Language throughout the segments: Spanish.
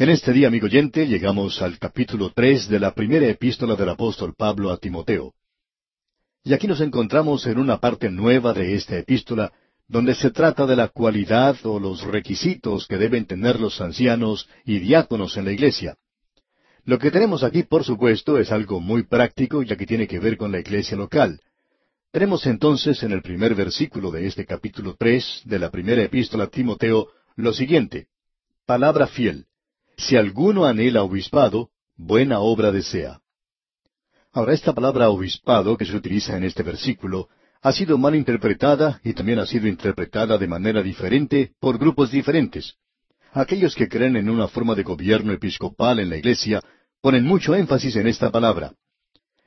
En este día, amigo oyente, llegamos al capítulo tres de la primera epístola del apóstol Pablo a Timoteo. Y aquí nos encontramos en una parte nueva de esta epístola, donde se trata de la cualidad o los requisitos que deben tener los ancianos y diáconos en la iglesia. Lo que tenemos aquí, por supuesto, es algo muy práctico ya que tiene que ver con la iglesia local. Tenemos entonces en el primer versículo de este capítulo tres de la primera epístola a Timoteo lo siguiente. Palabra fiel. Si alguno anhela obispado, buena obra desea. Ahora, esta palabra obispado que se utiliza en este versículo ha sido mal interpretada y también ha sido interpretada de manera diferente por grupos diferentes. Aquellos que creen en una forma de gobierno episcopal en la Iglesia ponen mucho énfasis en esta palabra.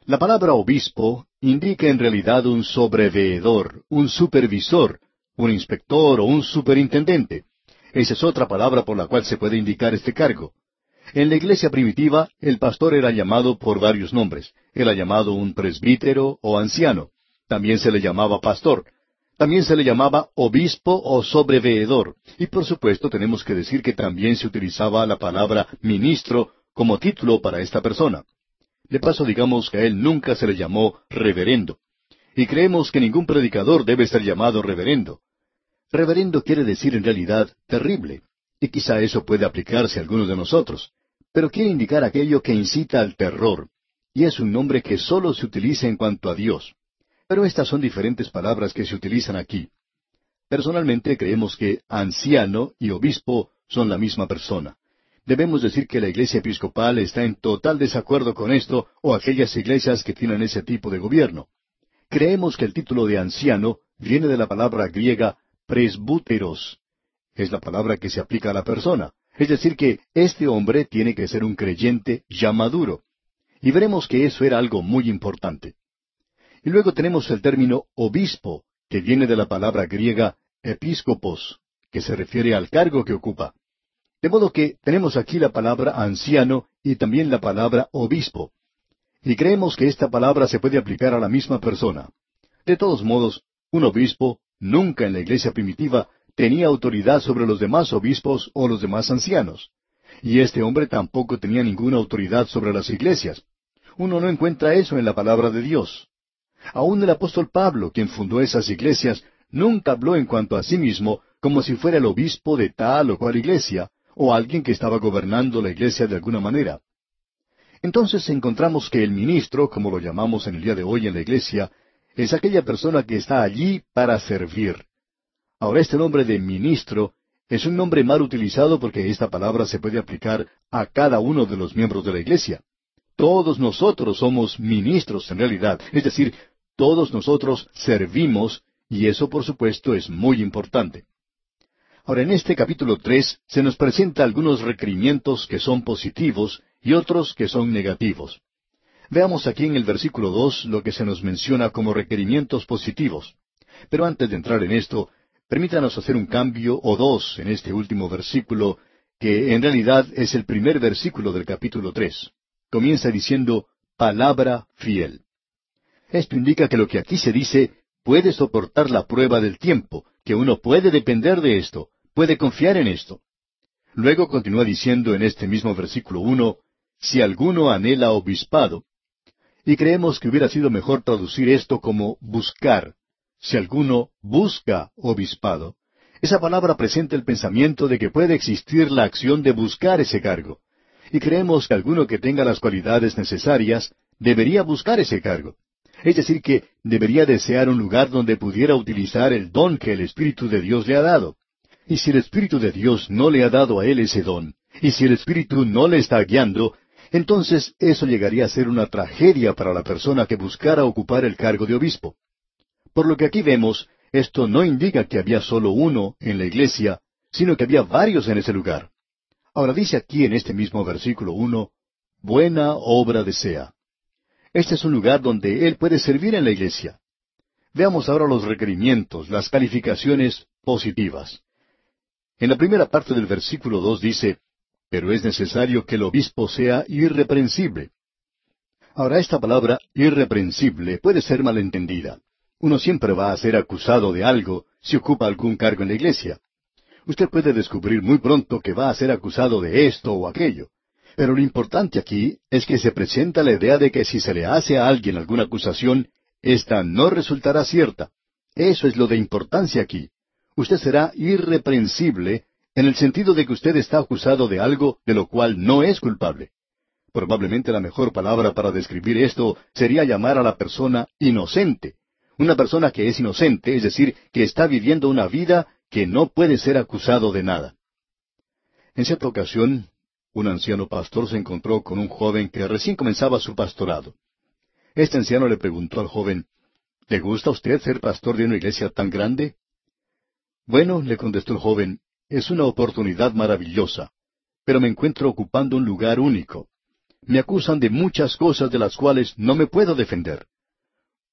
La palabra obispo indica en realidad un sobreveedor, un supervisor, un inspector o un superintendente. Esa es otra palabra por la cual se puede indicar este cargo. En la iglesia primitiva, el pastor era llamado por varios nombres. Era llamado un presbítero o anciano. También se le llamaba pastor. También se le llamaba obispo o sobreveedor. Y por supuesto tenemos que decir que también se utilizaba la palabra ministro como título para esta persona. De paso digamos que a él nunca se le llamó reverendo. Y creemos que ningún predicador debe ser llamado reverendo. Reverendo quiere decir en realidad terrible, y quizá eso puede aplicarse a algunos de nosotros, pero quiere indicar aquello que incita al terror, y es un nombre que solo se utiliza en cuanto a Dios. Pero estas son diferentes palabras que se utilizan aquí. Personalmente creemos que anciano y obispo son la misma persona. Debemos decir que la iglesia episcopal está en total desacuerdo con esto o aquellas iglesias que tienen ese tipo de gobierno. Creemos que el título de anciano viene de la palabra griega presbúteros. Es la palabra que se aplica a la persona. Es decir, que este hombre tiene que ser un creyente ya maduro. Y veremos que eso era algo muy importante. Y luego tenemos el término obispo, que viene de la palabra griega episcopos, que se refiere al cargo que ocupa. De modo que tenemos aquí la palabra anciano y también la palabra obispo. Y creemos que esta palabra se puede aplicar a la misma persona. De todos modos, un obispo Nunca en la iglesia primitiva tenía autoridad sobre los demás obispos o los demás ancianos. Y este hombre tampoco tenía ninguna autoridad sobre las iglesias. Uno no encuentra eso en la palabra de Dios. Aún el apóstol Pablo, quien fundó esas iglesias, nunca habló en cuanto a sí mismo como si fuera el obispo de tal o cual iglesia, o alguien que estaba gobernando la iglesia de alguna manera. Entonces encontramos que el ministro, como lo llamamos en el día de hoy en la iglesia, es aquella persona que está allí para servir. Ahora, este nombre de ministro es un nombre mal utilizado porque esta palabra se puede aplicar a cada uno de los miembros de la iglesia. Todos nosotros somos ministros en realidad, es decir, todos nosotros servimos y eso por supuesto es muy importante. Ahora, en este capítulo tres se nos presenta algunos requerimientos que son positivos y otros que son negativos. Veamos aquí en el versículo dos lo que se nos menciona como requerimientos positivos. Pero antes de entrar en esto, permítanos hacer un cambio o dos en este último versículo, que en realidad es el primer versículo del capítulo tres. Comienza diciendo palabra fiel. Esto indica que lo que aquí se dice puede soportar la prueba del tiempo, que uno puede depender de esto, puede confiar en esto. Luego continúa diciendo en este mismo versículo uno, si alguno anhela obispado, y creemos que hubiera sido mejor traducir esto como buscar. Si alguno busca obispado, esa palabra presenta el pensamiento de que puede existir la acción de buscar ese cargo. Y creemos que alguno que tenga las cualidades necesarias debería buscar ese cargo. Es decir, que debería desear un lugar donde pudiera utilizar el don que el Espíritu de Dios le ha dado. Y si el Espíritu de Dios no le ha dado a él ese don, y si el Espíritu no le está guiando, entonces eso llegaría a ser una tragedia para la persona que buscara ocupar el cargo de obispo. Por lo que aquí vemos, esto no indica que había solo uno en la iglesia, sino que había varios en ese lugar. Ahora dice aquí en este mismo versículo uno, buena obra desea. Este es un lugar donde él puede servir en la iglesia. Veamos ahora los requerimientos, las calificaciones positivas. En la primera parte del versículo dos dice, pero es necesario que el obispo sea irreprensible. Ahora, esta palabra irreprensible puede ser malentendida. Uno siempre va a ser acusado de algo si ocupa algún cargo en la iglesia. Usted puede descubrir muy pronto que va a ser acusado de esto o aquello. Pero lo importante aquí es que se presenta la idea de que si se le hace a alguien alguna acusación, ésta no resultará cierta. Eso es lo de importancia aquí. Usted será irreprensible en el sentido de que usted está acusado de algo de lo cual no es culpable. Probablemente la mejor palabra para describir esto sería llamar a la persona inocente. Una persona que es inocente, es decir, que está viviendo una vida que no puede ser acusado de nada. En cierta ocasión, un anciano pastor se encontró con un joven que recién comenzaba su pastorado. Este anciano le preguntó al joven, ¿Le gusta a usted ser pastor de una iglesia tan grande? Bueno, le contestó el joven, es una oportunidad maravillosa, pero me encuentro ocupando un lugar único. Me acusan de muchas cosas de las cuales no me puedo defender.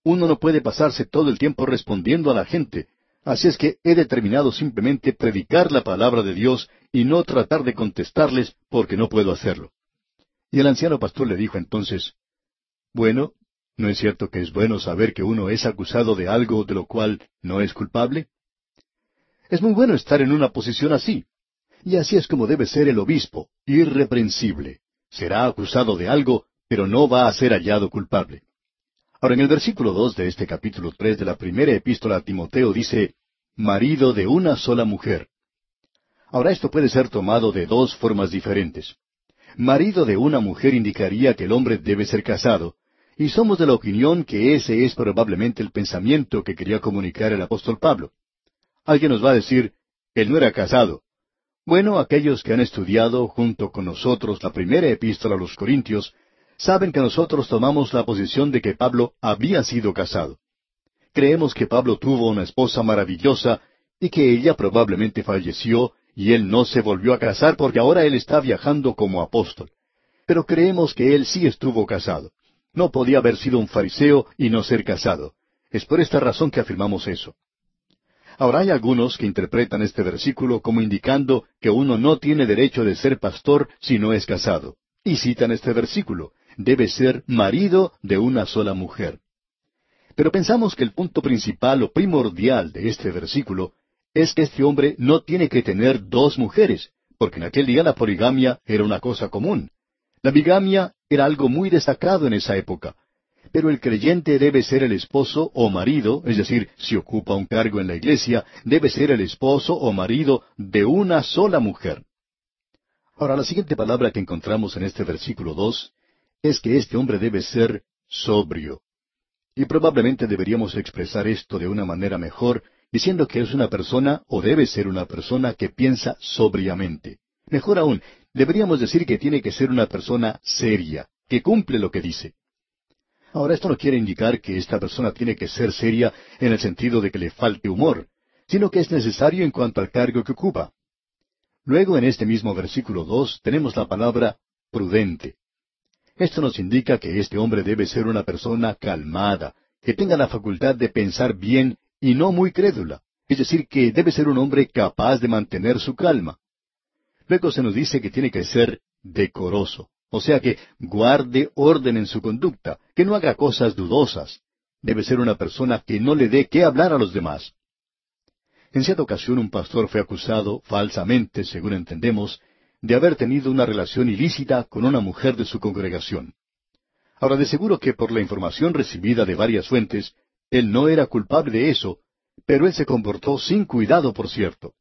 Uno no puede pasarse todo el tiempo respondiendo a la gente, así es que he determinado simplemente predicar la palabra de Dios y no tratar de contestarles porque no puedo hacerlo. Y el anciano pastor le dijo entonces, Bueno, ¿no es cierto que es bueno saber que uno es acusado de algo de lo cual no es culpable? Es muy bueno estar en una posición así. Y así es como debe ser el obispo, irreprensible. Será acusado de algo, pero no va a ser hallado culpable. Ahora, en el versículo dos de este capítulo tres de la primera epístola a Timoteo dice, marido de una sola mujer. Ahora esto puede ser tomado de dos formas diferentes. Marido de una mujer indicaría que el hombre debe ser casado, y somos de la opinión que ese es probablemente el pensamiento que quería comunicar el apóstol Pablo. Alguien nos va a decir, él no era casado. Bueno, aquellos que han estudiado junto con nosotros la primera epístola a los Corintios, saben que nosotros tomamos la posición de que Pablo había sido casado. Creemos que Pablo tuvo una esposa maravillosa y que ella probablemente falleció y él no se volvió a casar porque ahora él está viajando como apóstol. Pero creemos que él sí estuvo casado. No podía haber sido un fariseo y no ser casado. Es por esta razón que afirmamos eso. Ahora hay algunos que interpretan este versículo como indicando que uno no tiene derecho de ser pastor si no es casado. Y citan este versículo. Debe ser marido de una sola mujer. Pero pensamos que el punto principal o primordial de este versículo es que este hombre no tiene que tener dos mujeres, porque en aquel día la poligamia era una cosa común. La bigamia era algo muy destacado en esa época. Pero el creyente debe ser el esposo o marido, es decir, si ocupa un cargo en la iglesia, debe ser el esposo o marido de una sola mujer. Ahora, la siguiente palabra que encontramos en este versículo dos es que este hombre debe ser sobrio. Y probablemente deberíamos expresar esto de una manera mejor diciendo que es una persona o debe ser una persona que piensa sobriamente. Mejor aún, deberíamos decir que tiene que ser una persona seria, que cumple lo que dice. Ahora, esto no quiere indicar que esta persona tiene que ser seria en el sentido de que le falte humor, sino que es necesario en cuanto al cargo que ocupa. Luego, en este mismo versículo dos, tenemos la palabra prudente. Esto nos indica que este hombre debe ser una persona calmada, que tenga la facultad de pensar bien y no muy crédula, es decir, que debe ser un hombre capaz de mantener su calma. Luego se nos dice que tiene que ser decoroso, o sea que guarde orden en su conducta, que no haga cosas dudosas. Debe ser una persona que no le dé qué hablar a los demás. En cierta ocasión un pastor fue acusado, falsamente, según entendemos, de haber tenido una relación ilícita con una mujer de su congregación. Ahora, de seguro que por la información recibida de varias fuentes, él no era culpable de eso, pero él se comportó sin cuidado, por cierto.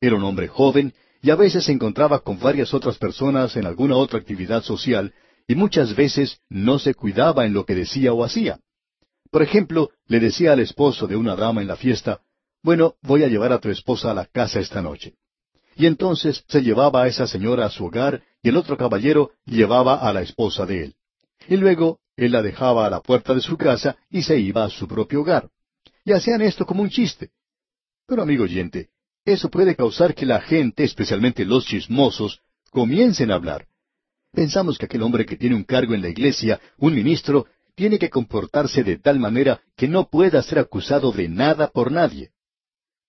Era un hombre joven y a veces se encontraba con varias otras personas en alguna otra actividad social y muchas veces no se cuidaba en lo que decía o hacía. Por ejemplo, le decía al esposo de una dama en la fiesta, bueno, voy a llevar a tu esposa a la casa esta noche. Y entonces se llevaba a esa señora a su hogar y el otro caballero llevaba a la esposa de él. Y luego él la dejaba a la puerta de su casa y se iba a su propio hogar. Y hacían esto como un chiste. Pero amigo oyente, eso puede causar que la gente, especialmente los chismosos, comiencen a hablar. Pensamos que aquel hombre que tiene un cargo en la iglesia, un ministro, tiene que comportarse de tal manera que no pueda ser acusado de nada por nadie.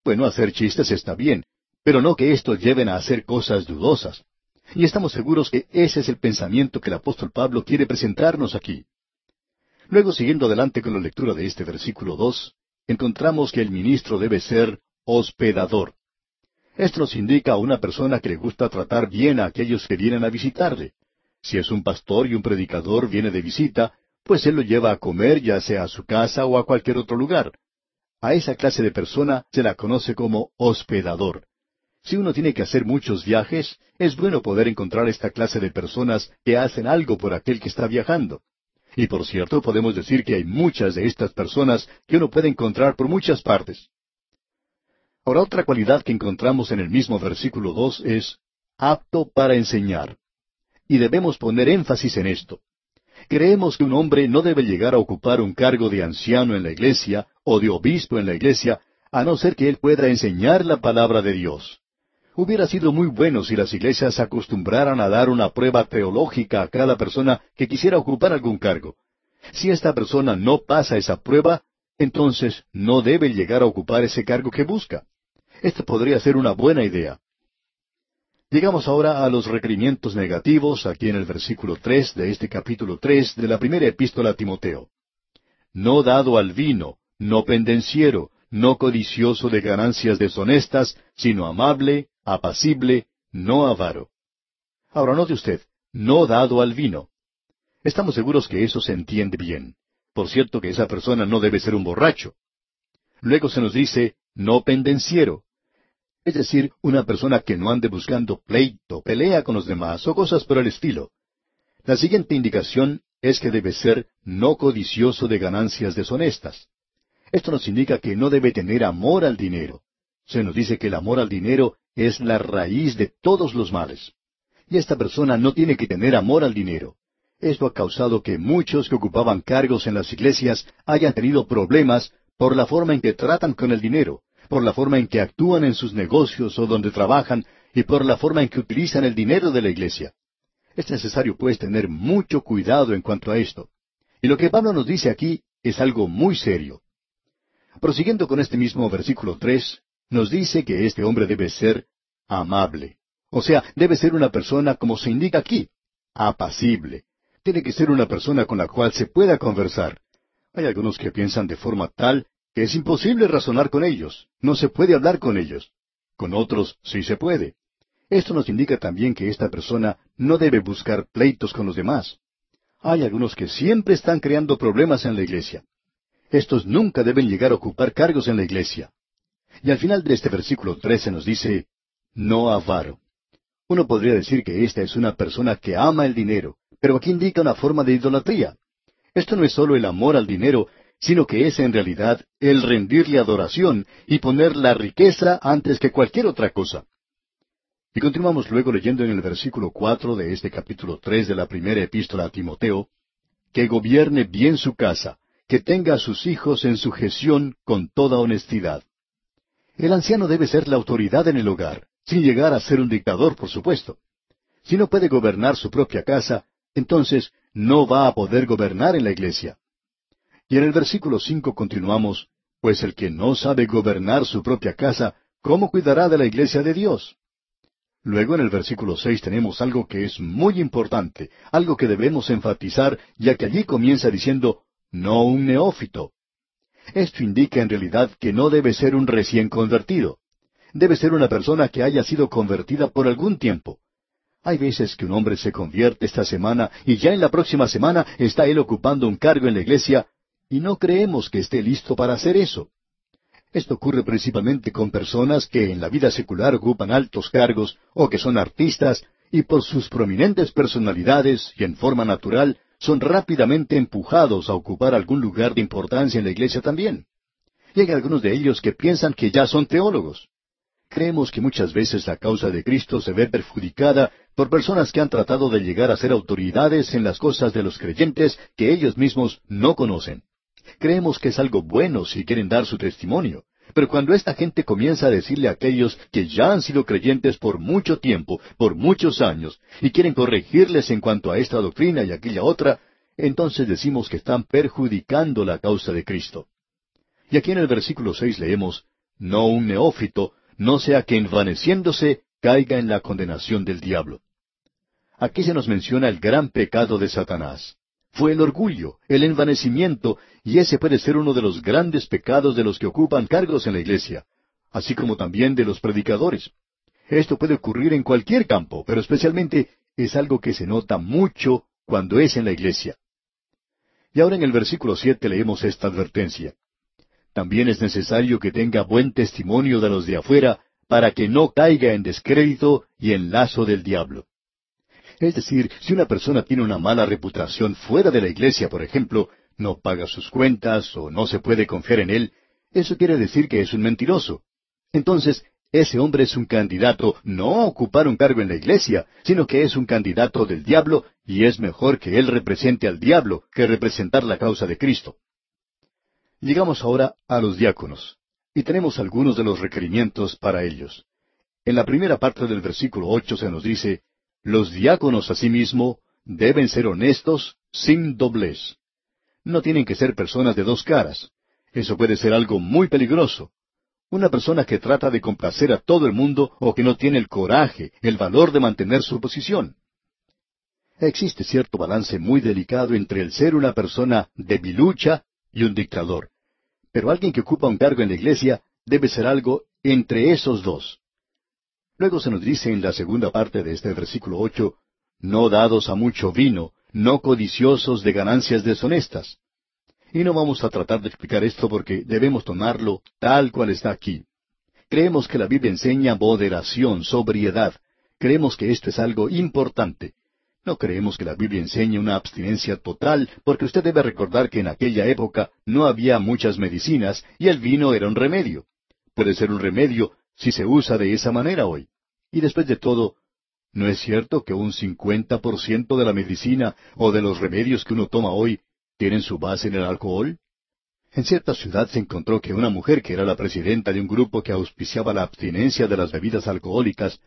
Bueno, hacer chistes está bien, pero no que estos lleven a hacer cosas dudosas. Y estamos seguros que ese es el pensamiento que el apóstol Pablo quiere presentarnos aquí. Luego, siguiendo adelante con la lectura de este versículo dos, encontramos que el ministro debe ser hospedador. Esto nos indica a una persona que le gusta tratar bien a aquellos que vienen a visitarle. Si es un pastor y un predicador viene de visita, pues él lo lleva a comer ya sea a su casa o a cualquier otro lugar. A esa clase de persona se la conoce como hospedador. Si uno tiene que hacer muchos viajes, es bueno poder encontrar esta clase de personas que hacen algo por aquel que está viajando. Y por cierto, podemos decir que hay muchas de estas personas que uno puede encontrar por muchas partes. Ahora, otra cualidad que encontramos en el mismo versículo dos es apto para enseñar. Y debemos poner énfasis en esto. Creemos que un hombre no debe llegar a ocupar un cargo de anciano en la iglesia o de obispo en la iglesia, a no ser que él pueda enseñar la palabra de Dios. Hubiera sido muy bueno si las iglesias acostumbraran a dar una prueba teológica a cada persona que quisiera ocupar algún cargo. Si esta persona no pasa esa prueba, entonces no debe llegar a ocupar ese cargo que busca. Esta podría ser una buena idea. Llegamos ahora a los requerimientos negativos, aquí en el versículo tres de este capítulo tres de la primera epístola a Timoteo. No dado al vino, no pendenciero, no codicioso de ganancias deshonestas, sino amable, apacible, no avaro. Ahora note usted, no dado al vino. Estamos seguros que eso se entiende bien. Por cierto que esa persona no debe ser un borracho. Luego se nos dice, no pendenciero es decir, una persona que no ande buscando pleito, pelea con los demás o cosas por el estilo. La siguiente indicación es que debe ser no codicioso de ganancias deshonestas. Esto nos indica que no debe tener amor al dinero. Se nos dice que el amor al dinero es la raíz de todos los males. Y esta persona no tiene que tener amor al dinero. Esto ha causado que muchos que ocupaban cargos en las iglesias hayan tenido problemas por la forma en que tratan con el dinero, por la forma en que actúan en sus negocios o donde trabajan y por la forma en que utilizan el dinero de la iglesia. Es necesario pues tener mucho cuidado en cuanto a esto. Y lo que Pablo nos dice aquí es algo muy serio. Prosiguiendo con este mismo versículo tres, nos dice que este hombre debe ser amable. O sea, debe ser una persona como se indica aquí, apacible. Tiene que ser una persona con la cual se pueda conversar. Hay algunos que piensan de forma tal es imposible razonar con ellos, no se puede hablar con ellos. Con otros sí se puede. Esto nos indica también que esta persona no debe buscar pleitos con los demás. Hay algunos que siempre están creando problemas en la iglesia. Estos nunca deben llegar a ocupar cargos en la iglesia. Y al final de este versículo 13 nos dice, no avaro. Uno podría decir que esta es una persona que ama el dinero, pero aquí indica una forma de idolatría. Esto no es solo el amor al dinero, sino que es en realidad el rendirle adoración y poner la riqueza antes que cualquier otra cosa. Y continuamos luego leyendo en el versículo cuatro de este capítulo tres de la primera epístola a Timoteo, que gobierne bien su casa, que tenga a sus hijos en sujeción con toda honestidad. El anciano debe ser la autoridad en el hogar, sin llegar a ser un dictador, por supuesto. Si no puede gobernar su propia casa, entonces no va a poder gobernar en la iglesia. Y en el versículo cinco continuamos, pues el que no sabe gobernar su propia casa, ¿cómo cuidará de la iglesia de Dios? Luego en el versículo seis tenemos algo que es muy importante, algo que debemos enfatizar, ya que allí comienza diciendo, no un neófito. Esto indica en realidad que no debe ser un recién convertido. Debe ser una persona que haya sido convertida por algún tiempo. Hay veces que un hombre se convierte esta semana y ya en la próxima semana está él ocupando un cargo en la iglesia y no creemos que esté listo para hacer eso. Esto ocurre principalmente con personas que en la vida secular ocupan altos cargos o que son artistas y por sus prominentes personalidades y en forma natural son rápidamente empujados a ocupar algún lugar de importancia en la iglesia también. Y hay algunos de ellos que piensan que ya son teólogos. Creemos que muchas veces la causa de Cristo se ve perjudicada por personas que han tratado de llegar a ser autoridades en las cosas de los creyentes que ellos mismos no conocen. Creemos que es algo bueno si quieren dar su testimonio. Pero cuando esta gente comienza a decirle a aquellos que ya han sido creyentes por mucho tiempo, por muchos años, y quieren corregirles en cuanto a esta doctrina y aquella otra, entonces decimos que están perjudicando la causa de Cristo. Y aquí en el versículo seis leemos, No un neófito, no sea que envaneciéndose caiga en la condenación del diablo. Aquí se nos menciona el gran pecado de Satanás fue el orgullo, el envanecimiento, y ese puede ser uno de los grandes pecados de los que ocupan cargos en la iglesia, así como también de los predicadores. Esto puede ocurrir en cualquier campo, pero especialmente es algo que se nota mucho cuando es en la iglesia. Y ahora en el versículo siete leemos esta advertencia. También es necesario que tenga buen testimonio de los de afuera, para que no caiga en descrédito y en lazo del diablo. Es decir, si una persona tiene una mala reputación fuera de la iglesia, por ejemplo, no paga sus cuentas o no se puede confiar en él, eso quiere decir que es un mentiroso. Entonces, ese hombre es un candidato no a ocupar un cargo en la iglesia, sino que es un candidato del diablo y es mejor que él represente al diablo que representar la causa de Cristo. Llegamos ahora a los diáconos, y tenemos algunos de los requerimientos para ellos. En la primera parte del versículo ocho se nos dice, los diáconos asimismo deben ser honestos, sin doblez. No tienen que ser personas de dos caras. Eso puede ser algo muy peligroso. Una persona que trata de complacer a todo el mundo o que no tiene el coraje, el valor de mantener su posición. Existe cierto balance muy delicado entre el ser una persona debilucha y un dictador. Pero alguien que ocupa un cargo en la iglesia debe ser algo entre esos dos. Luego se nos dice en la segunda parte de este versículo ocho, no dados a mucho vino, no codiciosos de ganancias deshonestas. Y no vamos a tratar de explicar esto porque debemos tomarlo tal cual está aquí. Creemos que la Biblia enseña moderación, sobriedad. Creemos que esto es algo importante. No creemos que la Biblia enseñe una abstinencia total, porque usted debe recordar que en aquella época no había muchas medicinas y el vino era un remedio. Puede ser un remedio si se usa de esa manera hoy. Y después de todo, ¿no es cierto que un cincuenta por ciento de la medicina o de los remedios que uno toma hoy tienen su base en el alcohol? En cierta ciudad se encontró que una mujer que era la presidenta de un grupo que auspiciaba la abstinencia de las bebidas alcohólicas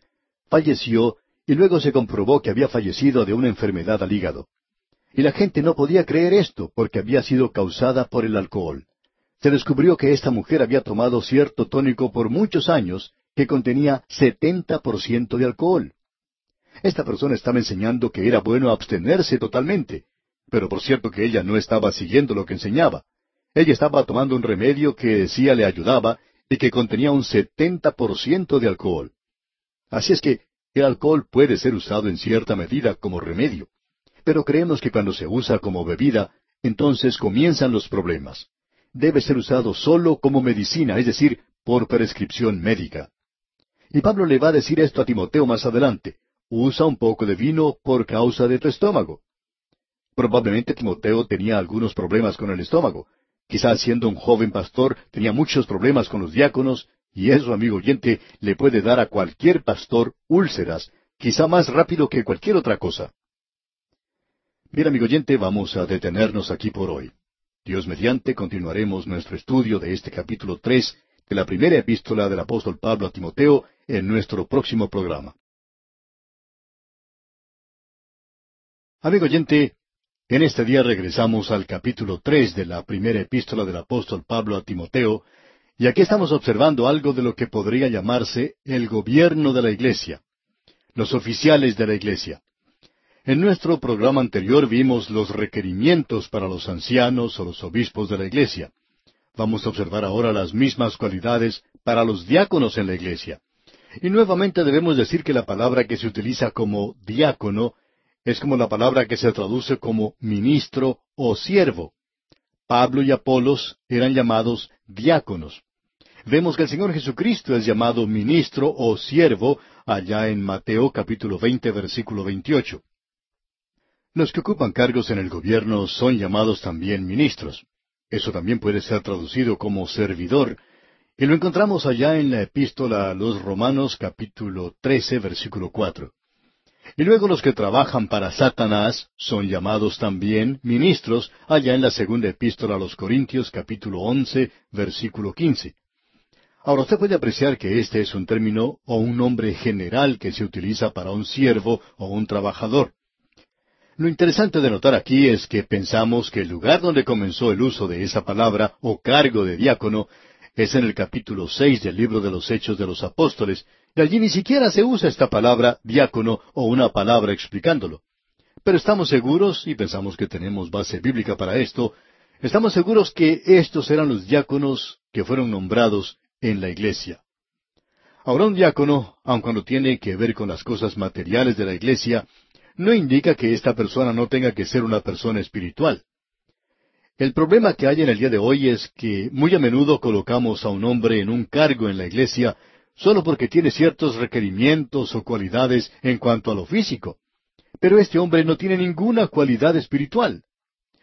falleció y luego se comprobó que había fallecido de una enfermedad al hígado. Y la gente no podía creer esto porque había sido causada por el alcohol. Se descubrió que esta mujer había tomado cierto tónico por muchos años que contenía setenta por ciento de alcohol. Esta persona estaba enseñando que era bueno abstenerse totalmente, pero por cierto que ella no estaba siguiendo lo que enseñaba. Ella estaba tomando un remedio que decía le ayudaba y que contenía un setenta por ciento de alcohol. Así es que el alcohol puede ser usado en cierta medida como remedio, pero creemos que cuando se usa como bebida, entonces comienzan los problemas. Debe ser usado solo como medicina, es decir, por prescripción médica. Y Pablo le va a decir esto a Timoteo más adelante. Usa un poco de vino por causa de tu estómago. Probablemente Timoteo tenía algunos problemas con el estómago. Quizás siendo un joven pastor tenía muchos problemas con los diáconos, y eso, amigo oyente, le puede dar a cualquier pastor úlceras, quizá más rápido que cualquier otra cosa. Bien, amigo oyente, vamos a detenernos aquí por hoy. Dios mediante continuaremos nuestro estudio de este capítulo tres de la primera epístola del apóstol Pablo a Timoteo en nuestro próximo programa. Amigo oyente, en este día regresamos al capítulo tres de la primera epístola del apóstol Pablo a Timoteo, y aquí estamos observando algo de lo que podría llamarse el gobierno de la iglesia, los oficiales de la iglesia. En nuestro programa anterior vimos los requerimientos para los ancianos o los obispos de la iglesia. Vamos a observar ahora las mismas cualidades para los diáconos en la iglesia. Y nuevamente debemos decir que la palabra que se utiliza como diácono es como la palabra que se traduce como ministro o siervo. Pablo y Apolos eran llamados diáconos. Vemos que el Señor Jesucristo es llamado ministro o siervo allá en Mateo capítulo 20 versículo 28. Los que ocupan cargos en el gobierno son llamados también ministros. Eso también puede ser traducido como servidor, y lo encontramos allá en la epístola a los Romanos capítulo 13 versículo 4. Y luego los que trabajan para Satanás son llamados también ministros allá en la segunda epístola a los Corintios capítulo once versículo quince. Ahora usted puede apreciar que este es un término o un nombre general que se utiliza para un siervo o un trabajador. Lo interesante de notar aquí es que pensamos que el lugar donde comenzó el uso de esa palabra o cargo de diácono es en el capítulo seis del libro de los Hechos de los Apóstoles, y allí ni siquiera se usa esta palabra diácono o una palabra explicándolo. Pero estamos seguros, y pensamos que tenemos base bíblica para esto, estamos seguros que estos eran los diáconos que fueron nombrados en la iglesia. Ahora un diácono, aun cuando tiene que ver con las cosas materiales de la iglesia, no indica que esta persona no tenga que ser una persona espiritual. El problema que hay en el día de hoy es que muy a menudo colocamos a un hombre en un cargo en la iglesia solo porque tiene ciertos requerimientos o cualidades en cuanto a lo físico. Pero este hombre no tiene ninguna cualidad espiritual.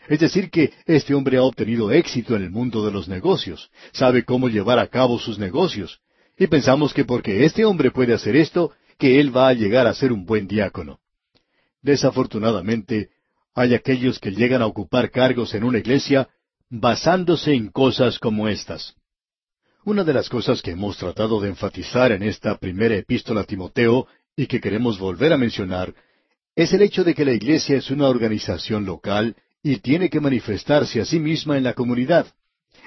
Es decir, que este hombre ha obtenido éxito en el mundo de los negocios, sabe cómo llevar a cabo sus negocios, y pensamos que porque este hombre puede hacer esto, que él va a llegar a ser un buen diácono. Desafortunadamente, hay aquellos que llegan a ocupar cargos en una iglesia basándose en cosas como estas. Una de las cosas que hemos tratado de enfatizar en esta primera epístola a Timoteo y que queremos volver a mencionar es el hecho de que la iglesia es una organización local y tiene que manifestarse a sí misma en la comunidad.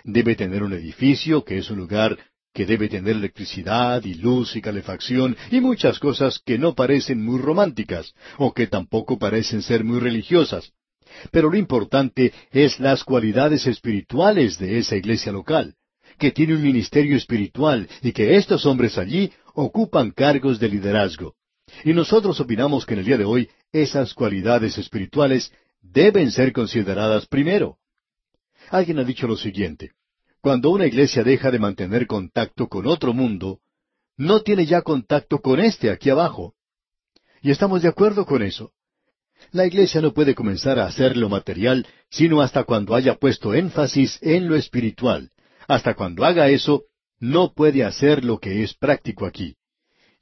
Debe tener un edificio que es un lugar que debe tener electricidad y luz y calefacción y muchas cosas que no parecen muy románticas o que tampoco parecen ser muy religiosas. Pero lo importante es las cualidades espirituales de esa iglesia local, que tiene un ministerio espiritual y que estos hombres allí ocupan cargos de liderazgo. Y nosotros opinamos que en el día de hoy esas cualidades espirituales deben ser consideradas primero. Alguien ha dicho lo siguiente, cuando una iglesia deja de mantener contacto con otro mundo, no tiene ya contacto con este aquí abajo. Y estamos de acuerdo con eso. La iglesia no puede comenzar a hacer lo material sino hasta cuando haya puesto énfasis en lo espiritual. Hasta cuando haga eso, no puede hacer lo que es práctico aquí.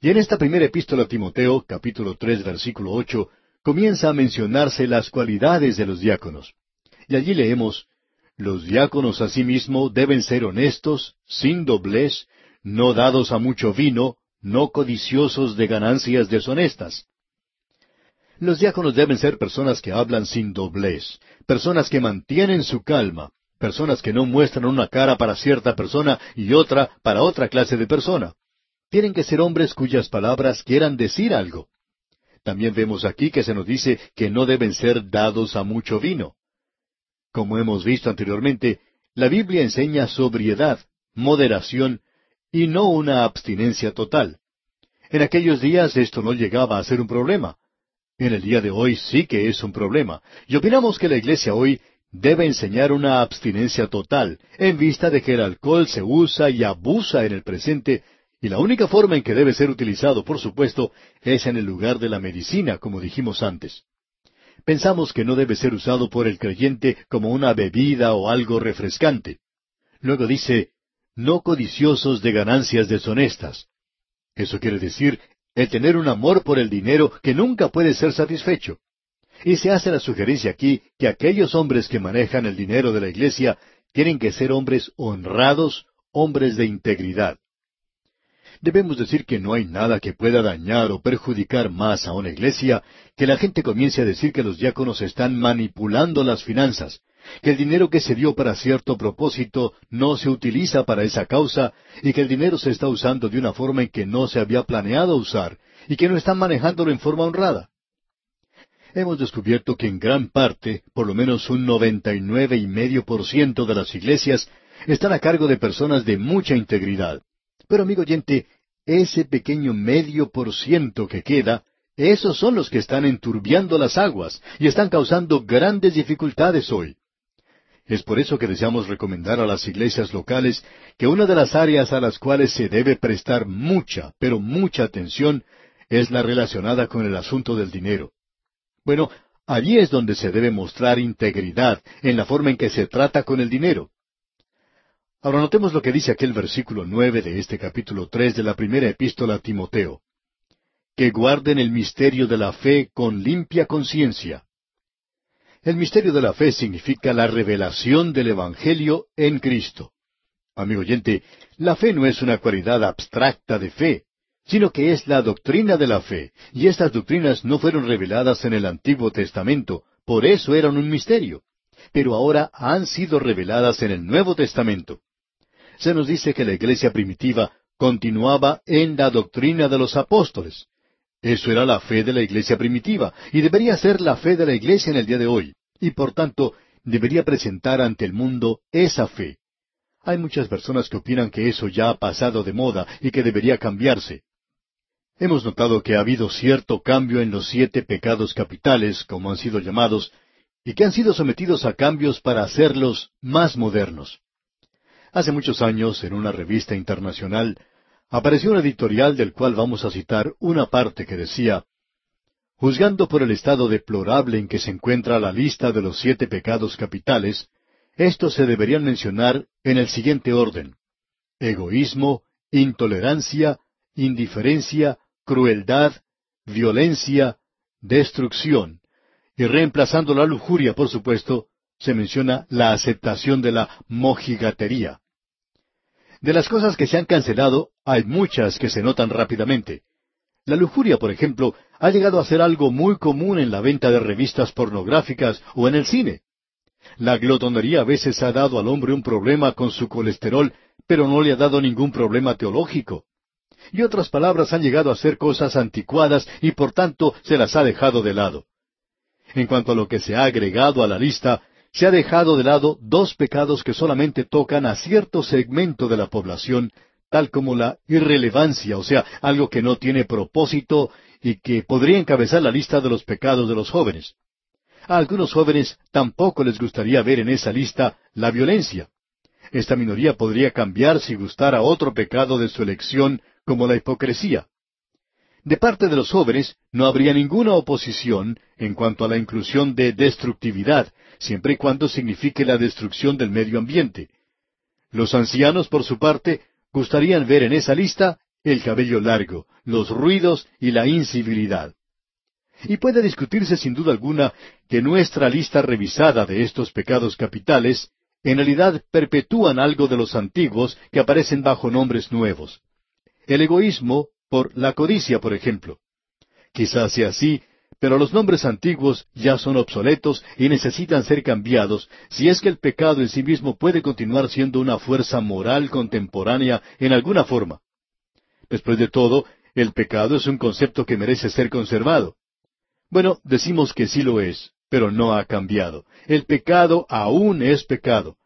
Y en esta primera epístola a Timoteo, capítulo tres, versículo ocho, comienza a mencionarse las cualidades de los diáconos. Y allí leemos, los diáconos asimismo deben ser honestos, sin doblez, no dados a mucho vino, no codiciosos de ganancias deshonestas. Los diáconos deben ser personas que hablan sin doblez, personas que mantienen su calma, personas que no muestran una cara para cierta persona y otra para otra clase de persona. Tienen que ser hombres cuyas palabras quieran decir algo. También vemos aquí que se nos dice que no deben ser dados a mucho vino. Como hemos visto anteriormente, la Biblia enseña sobriedad, moderación y no una abstinencia total. En aquellos días esto no llegaba a ser un problema. En el día de hoy sí que es un problema. Y opinamos que la iglesia hoy debe enseñar una abstinencia total, en vista de que el alcohol se usa y abusa en el presente, y la única forma en que debe ser utilizado, por supuesto, es en el lugar de la medicina, como dijimos antes pensamos que no debe ser usado por el creyente como una bebida o algo refrescante. Luego dice, no codiciosos de ganancias deshonestas. Eso quiere decir el tener un amor por el dinero que nunca puede ser satisfecho. Y se hace la sugerencia aquí que aquellos hombres que manejan el dinero de la iglesia tienen que ser hombres honrados, hombres de integridad. Debemos decir que no hay nada que pueda dañar o perjudicar más a una iglesia que la gente comience a decir que los diáconos están manipulando las finanzas, que el dinero que se dio para cierto propósito no se utiliza para esa causa y que el dinero se está usando de una forma en que no se había planeado usar y que no están manejándolo en forma honrada. Hemos descubierto que en gran parte, por lo menos un noventa y nueve y medio por ciento de las iglesias están a cargo de personas de mucha integridad. Pero amigo oyente, ese pequeño medio por ciento que queda, esos son los que están enturbiando las aguas y están causando grandes dificultades hoy. Es por eso que deseamos recomendar a las iglesias locales que una de las áreas a las cuales se debe prestar mucha, pero mucha atención es la relacionada con el asunto del dinero. Bueno, allí es donde se debe mostrar integridad en la forma en que se trata con el dinero. Ahora notemos lo que dice aquel versículo nueve de este capítulo tres de la primera epístola a Timoteo. Que guarden el misterio de la fe con limpia conciencia. El misterio de la fe significa la revelación del Evangelio en Cristo. Amigo oyente, la fe no es una cualidad abstracta de fe, sino que es la doctrina de la fe, y estas doctrinas no fueron reveladas en el Antiguo Testamento, por eso eran un misterio, pero ahora han sido reveladas en el Nuevo Testamento se nos dice que la iglesia primitiva continuaba en la doctrina de los apóstoles. Eso era la fe de la iglesia primitiva, y debería ser la fe de la iglesia en el día de hoy, y por tanto debería presentar ante el mundo esa fe. Hay muchas personas que opinan que eso ya ha pasado de moda y que debería cambiarse. Hemos notado que ha habido cierto cambio en los siete pecados capitales, como han sido llamados, y que han sido sometidos a cambios para hacerlos más modernos. Hace muchos años, en una revista internacional, apareció un editorial del cual vamos a citar una parte que decía Juzgando por el estado deplorable en que se encuentra la lista de los siete pecados capitales, estos se deberían mencionar en el siguiente orden. Egoísmo, intolerancia, indiferencia, crueldad, violencia, destrucción. Y reemplazando la lujuria, por supuesto, se menciona la aceptación de la mojigatería. De las cosas que se han cancelado, hay muchas que se notan rápidamente. La lujuria, por ejemplo, ha llegado a ser algo muy común en la venta de revistas pornográficas o en el cine. La glotonería a veces ha dado al hombre un problema con su colesterol, pero no le ha dado ningún problema teológico. Y otras palabras han llegado a ser cosas anticuadas y por tanto se las ha dejado de lado. En cuanto a lo que se ha agregado a la lista, se ha dejado de lado dos pecados que solamente tocan a cierto segmento de la población, tal como la irrelevancia, o sea, algo que no tiene propósito y que podría encabezar la lista de los pecados de los jóvenes. A algunos jóvenes tampoco les gustaría ver en esa lista la violencia. Esta minoría podría cambiar si gustara otro pecado de su elección, como la hipocresía. De parte de los jóvenes no habría ninguna oposición en cuanto a la inclusión de destructividad, siempre y cuando signifique la destrucción del medio ambiente. Los ancianos, por su parte, gustarían ver en esa lista el cabello largo, los ruidos y la incivilidad. Y puede discutirse sin duda alguna que nuestra lista revisada de estos pecados capitales en realidad perpetúan algo de los antiguos que aparecen bajo nombres nuevos. El egoísmo por la codicia, por ejemplo. Quizás sea así, pero los nombres antiguos ya son obsoletos y necesitan ser cambiados si es que el pecado en sí mismo puede continuar siendo una fuerza moral contemporánea en alguna forma. Después de todo, el pecado es un concepto que merece ser conservado. Bueno, decimos que sí lo es, pero no ha cambiado. El pecado aún es pecado.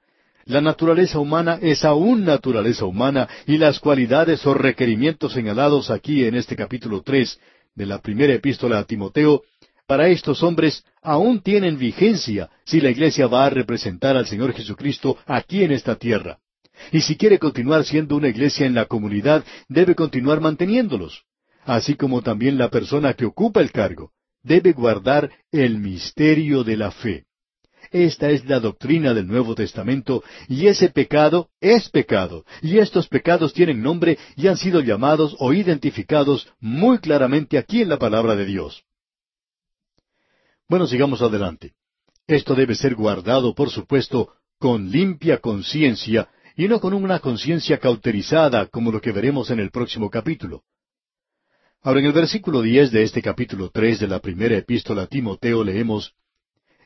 La naturaleza humana es aún naturaleza humana y las cualidades o requerimientos señalados aquí en este capítulo tres de la primera epístola a Timoteo, para estos hombres aún tienen vigencia si la iglesia va a representar al Señor Jesucristo aquí en esta tierra. Y si quiere continuar siendo una iglesia en la comunidad, debe continuar manteniéndolos, así como también la persona que ocupa el cargo debe guardar el misterio de la fe. Esta es la doctrina del Nuevo Testamento y ese pecado es pecado y estos pecados tienen nombre y han sido llamados o identificados muy claramente aquí en la palabra de Dios. Bueno, sigamos adelante. Esto debe ser guardado, por supuesto, con limpia conciencia y no con una conciencia cauterizada como lo que veremos en el próximo capítulo. Ahora en el versículo diez de este capítulo tres de la primera epístola a Timoteo leemos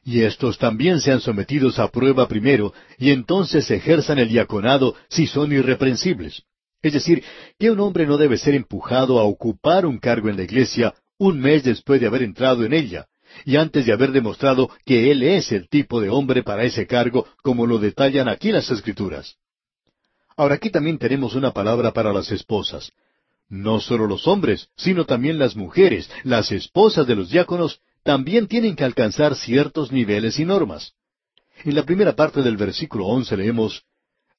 Y estos también sean sometidos a prueba primero, y entonces ejerzan el diaconado si son irreprensibles. Es decir, que un hombre no debe ser empujado a ocupar un cargo en la iglesia un mes después de haber entrado en ella, y antes de haber demostrado que él es el tipo de hombre para ese cargo, como lo detallan aquí las Escrituras. Ahora aquí también tenemos una palabra para las esposas. No solo los hombres, sino también las mujeres, las esposas de los diáconos, también tienen que alcanzar ciertos niveles y normas. En la primera parte del versículo once leemos,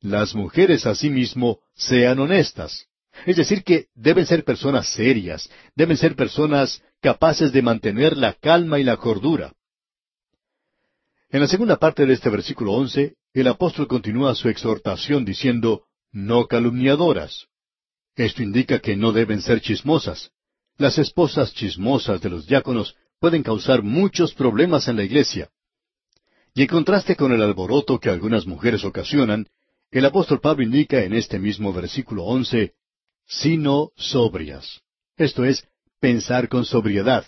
Las mujeres asimismo sean honestas. Es decir, que deben ser personas serias, deben ser personas capaces de mantener la calma y la cordura. En la segunda parte de este versículo once, el apóstol continúa su exhortación diciendo, no calumniadoras. Esto indica que no deben ser chismosas. Las esposas chismosas de los diáconos pueden causar muchos problemas en la iglesia. Y en contraste con el alboroto que algunas mujeres ocasionan, el apóstol Pablo indica en este mismo versículo once, sino sobrias. Esto es, pensar con sobriedad.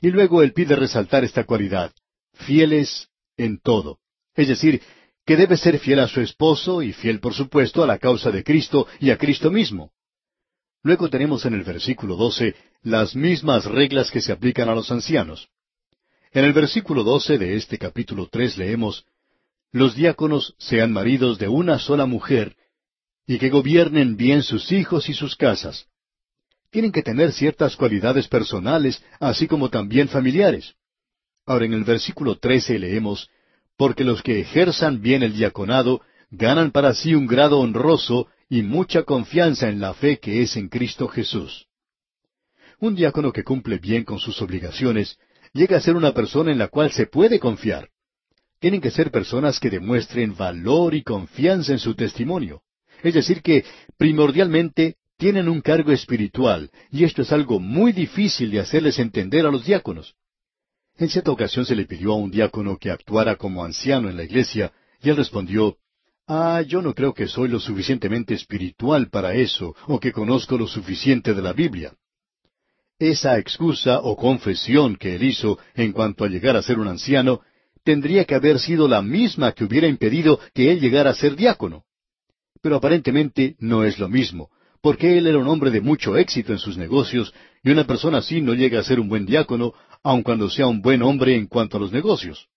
Y luego él pide resaltar esta cualidad, fieles en todo. Es decir, que debe ser fiel a su esposo y fiel, por supuesto, a la causa de Cristo y a Cristo mismo. Luego tenemos en el versículo 12 las mismas reglas que se aplican a los ancianos. En el versículo 12 de este capítulo 3 leemos, los diáconos sean maridos de una sola mujer y que gobiernen bien sus hijos y sus casas. Tienen que tener ciertas cualidades personales, así como también familiares. Ahora en el versículo trece leemos, porque los que ejerzan bien el diaconado ganan para sí un grado honroso y mucha confianza en la fe que es en Cristo Jesús. Un diácono que cumple bien con sus obligaciones llega a ser una persona en la cual se puede confiar. Tienen que ser personas que demuestren valor y confianza en su testimonio. Es decir, que primordialmente tienen un cargo espiritual, y esto es algo muy difícil de hacerles entender a los diáconos. En cierta ocasión se le pidió a un diácono que actuara como anciano en la iglesia, y él respondió, Ah, yo no creo que soy lo suficientemente espiritual para eso, o que conozco lo suficiente de la Biblia. Esa excusa o confesión que él hizo en cuanto a llegar a ser un anciano tendría que haber sido la misma que hubiera impedido que él llegara a ser diácono. Pero aparentemente no es lo mismo, porque él era un hombre de mucho éxito en sus negocios, y una persona así no llega a ser un buen diácono, aun cuando sea un buen hombre en cuanto a los negocios.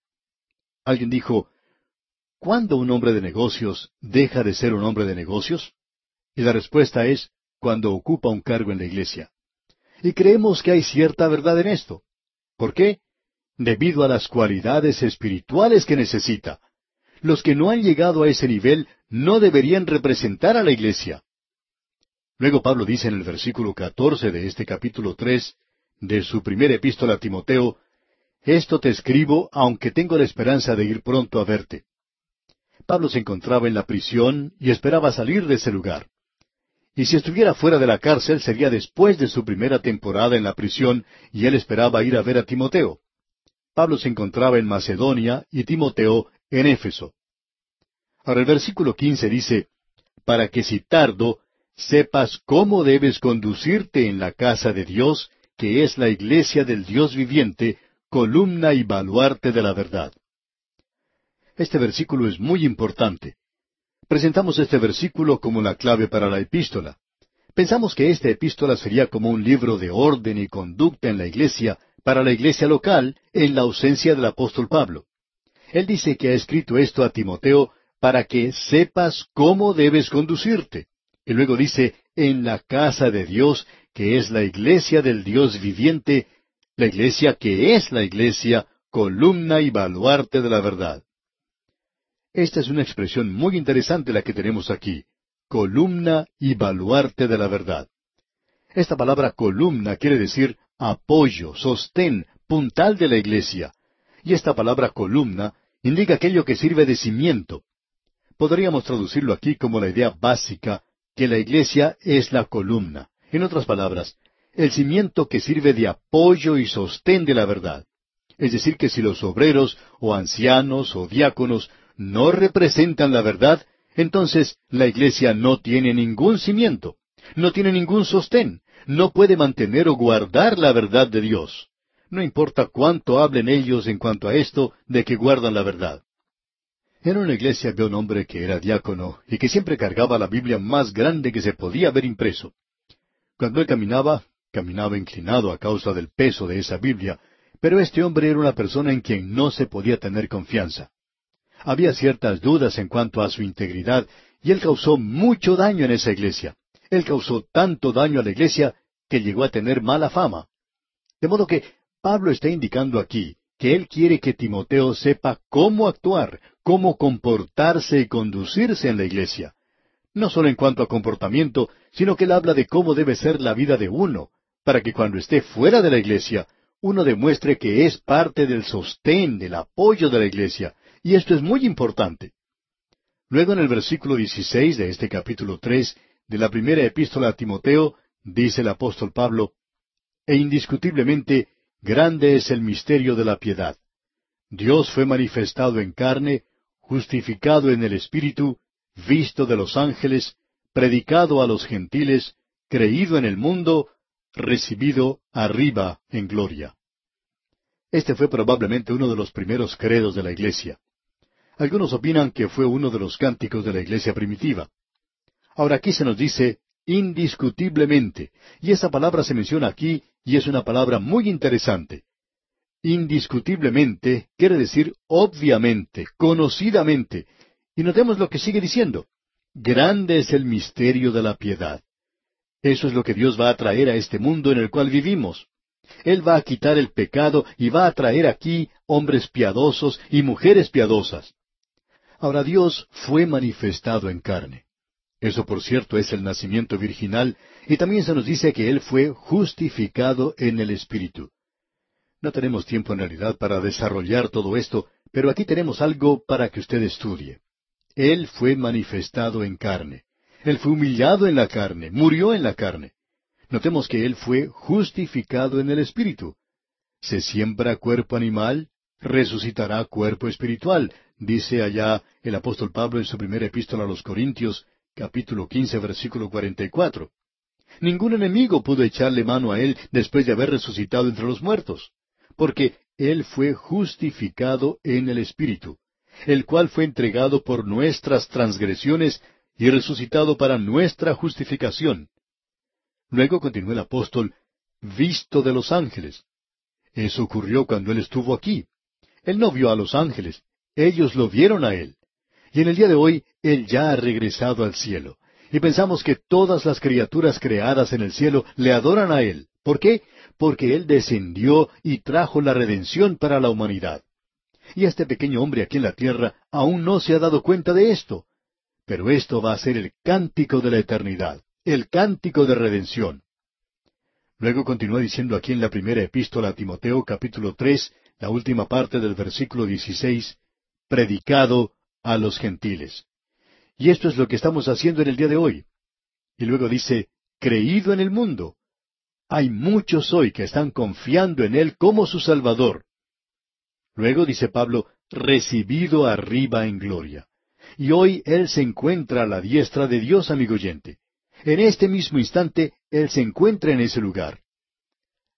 Alguien dijo, ¿Cuándo un hombre de negocios deja de ser un hombre de negocios? Y la respuesta es cuando ocupa un cargo en la iglesia. Y creemos que hay cierta verdad en esto. ¿Por qué? Debido a las cualidades espirituales que necesita. Los que no han llegado a ese nivel no deberían representar a la iglesia. Luego Pablo dice en el versículo catorce de este capítulo tres de su primera epístola a Timoteo, Esto te escribo aunque tengo la esperanza de ir pronto a verte. Pablo se encontraba en la prisión y esperaba salir de ese lugar. Y si estuviera fuera de la cárcel sería después de su primera temporada en la prisión y él esperaba ir a ver a Timoteo. Pablo se encontraba en Macedonia y Timoteo en Éfeso. Ahora el versículo quince dice, para que si tardo, sepas cómo debes conducirte en la casa de Dios, que es la iglesia del Dios viviente, columna y baluarte de la verdad. Este versículo es muy importante. Presentamos este versículo como la clave para la epístola. Pensamos que esta epístola sería como un libro de orden y conducta en la iglesia, para la iglesia local, en la ausencia del apóstol Pablo. Él dice que ha escrito esto a Timoteo para que sepas cómo debes conducirte. Y luego dice, en la casa de Dios, que es la iglesia del Dios viviente, la iglesia que es la iglesia, columna y baluarte de la verdad. Esta es una expresión muy interesante la que tenemos aquí, columna y baluarte de la verdad. Esta palabra columna quiere decir apoyo, sostén, puntal de la iglesia. Y esta palabra columna indica aquello que sirve de cimiento. Podríamos traducirlo aquí como la idea básica que la iglesia es la columna. En otras palabras, el cimiento que sirve de apoyo y sostén de la verdad. Es decir, que si los obreros o ancianos o diáconos no representan la verdad, entonces la iglesia no tiene ningún cimiento, no tiene ningún sostén, no puede mantener o guardar la verdad de Dios. No importa cuánto hablen ellos en cuanto a esto de que guardan la verdad. En una iglesia había un hombre que era diácono y que siempre cargaba la Biblia más grande que se podía ver impreso. Cuando él caminaba, caminaba inclinado a causa del peso de esa Biblia, pero este hombre era una persona en quien no se podía tener confianza. Había ciertas dudas en cuanto a su integridad y él causó mucho daño en esa iglesia. Él causó tanto daño a la iglesia que llegó a tener mala fama. De modo que Pablo está indicando aquí que él quiere que Timoteo sepa cómo actuar, cómo comportarse y conducirse en la iglesia. No solo en cuanto a comportamiento, sino que él habla de cómo debe ser la vida de uno, para que cuando esté fuera de la iglesia, uno demuestre que es parte del sostén, del apoyo de la iglesia, y esto es muy importante. Luego en el versículo 16 de este capítulo 3 de la primera epístola a Timoteo, dice el apóstol Pablo, E indiscutiblemente grande es el misterio de la piedad. Dios fue manifestado en carne, justificado en el Espíritu, visto de los ángeles, predicado a los gentiles, creído en el mundo, recibido arriba en gloria. Este fue probablemente uno de los primeros credos de la Iglesia. Algunos opinan que fue uno de los cánticos de la iglesia primitiva. Ahora aquí se nos dice indiscutiblemente, y esa palabra se menciona aquí y es una palabra muy interesante. Indiscutiblemente quiere decir obviamente, conocidamente. Y notemos lo que sigue diciendo. Grande es el misterio de la piedad. Eso es lo que Dios va a traer a este mundo en el cual vivimos. Él va a quitar el pecado y va a traer aquí hombres piadosos y mujeres piadosas. Ahora Dios fue manifestado en carne. Eso por cierto es el nacimiento virginal y también se nos dice que Él fue justificado en el Espíritu. No tenemos tiempo en realidad para desarrollar todo esto, pero aquí tenemos algo para que usted estudie. Él fue manifestado en carne. Él fue humillado en la carne, murió en la carne. Notemos que Él fue justificado en el Espíritu. Se siembra cuerpo animal, resucitará cuerpo espiritual, dice allá el apóstol Pablo en su primera epístola a los Corintios, capítulo quince, versículo cuarenta y cuatro. Ningún enemigo pudo echarle mano a él después de haber resucitado entre los muertos, porque él fue justificado en el Espíritu, el cual fue entregado por nuestras transgresiones y resucitado para nuestra justificación. Luego continuó el apóstol, visto de los ángeles. Eso ocurrió cuando él estuvo aquí. Él no vio a los ángeles, ellos lo vieron a él. Y en el día de hoy, él ya ha regresado al cielo. Y pensamos que todas las criaturas creadas en el cielo le adoran a él. ¿Por qué? Porque él descendió y trajo la redención para la humanidad. Y este pequeño hombre aquí en la tierra aún no se ha dado cuenta de esto. Pero esto va a ser el cántico de la eternidad, el cántico de redención. Luego continúa diciendo aquí en la primera epístola a Timoteo capítulo tres, la última parte del versículo dieciséis, predicado a los gentiles. Y esto es lo que estamos haciendo en el día de hoy. Y luego dice, creído en el mundo. Hay muchos hoy que están confiando en Él como su Salvador. Luego dice Pablo, recibido arriba en gloria. Y hoy Él se encuentra a la diestra de Dios, amigo oyente. En este mismo instante, Él se encuentra en ese lugar.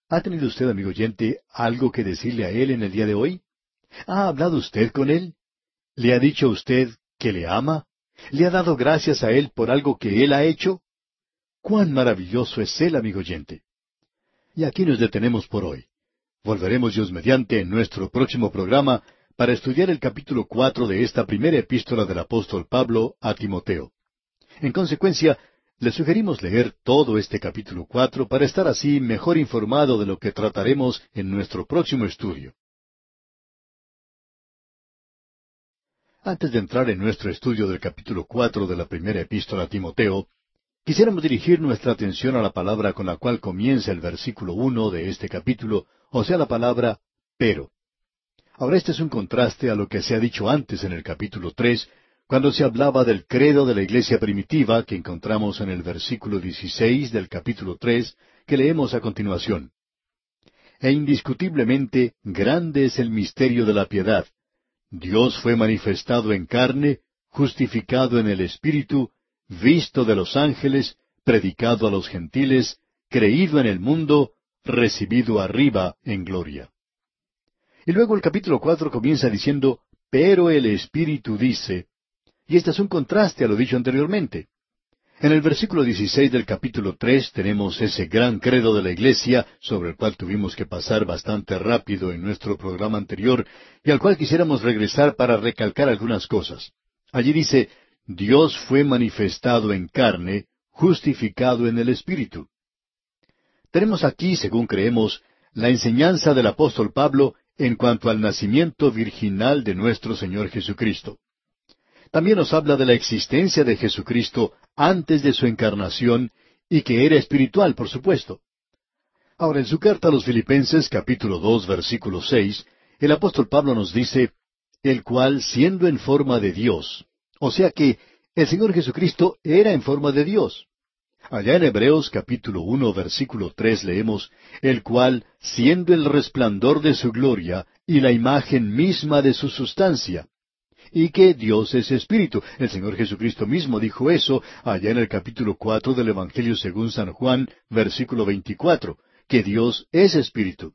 ¿Ha tenido usted, amigo oyente, algo que decirle a Él en el día de hoy? ¿Ha hablado usted con Él? ¿Le ha dicho a usted que le ama? ¿Le ha dado gracias a Él por algo que Él ha hecho? ¡Cuán maravilloso es Él, amigo oyente! Y aquí nos detenemos por hoy. Volveremos Dios mediante en nuestro próximo programa para estudiar el capítulo cuatro de esta primera epístola del apóstol Pablo a Timoteo. En consecuencia, le sugerimos leer todo este capítulo cuatro para estar así mejor informado de lo que trataremos en nuestro próximo estudio. Antes de entrar en nuestro estudio del capítulo cuatro de la primera epístola a Timoteo, quisiéramos dirigir nuestra atención a la palabra con la cual comienza el versículo uno de este capítulo, o sea, la palabra pero. Ahora este es un contraste a lo que se ha dicho antes en el capítulo tres, cuando se hablaba del credo de la iglesia primitiva que encontramos en el versículo 16 del capítulo tres, que leemos a continuación. E indiscutiblemente grande es el misterio de la piedad. Dios fue manifestado en carne, justificado en el Espíritu, visto de los ángeles, predicado a los gentiles, creído en el mundo, recibido arriba en gloria. Y luego el capítulo cuatro comienza diciendo, pero el Espíritu dice, y este es un contraste a lo dicho anteriormente. En el versículo 16 del capítulo tres tenemos ese gran credo de la Iglesia, sobre el cual tuvimos que pasar bastante rápido en nuestro programa anterior, y al cual quisiéramos regresar para recalcar algunas cosas. Allí dice, Dios fue manifestado en carne, justificado en el Espíritu. Tenemos aquí, según creemos, la enseñanza del apóstol Pablo en cuanto al nacimiento virginal de nuestro Señor Jesucristo. También nos habla de la existencia de Jesucristo antes de su encarnación y que era espiritual, por supuesto. Ahora, en su carta a los Filipenses, capítulo dos, versículo seis, el apóstol Pablo nos dice, el cual siendo en forma de Dios, o sea que el Señor Jesucristo era en forma de Dios. Allá en Hebreos capítulo uno versículo tres leemos, el cual, siendo el resplandor de su gloria y la imagen misma de su sustancia, y que Dios es espíritu. El Señor Jesucristo mismo dijo eso allá en el capítulo cuatro del Evangelio según San Juan, versículo veinticuatro, que Dios es espíritu.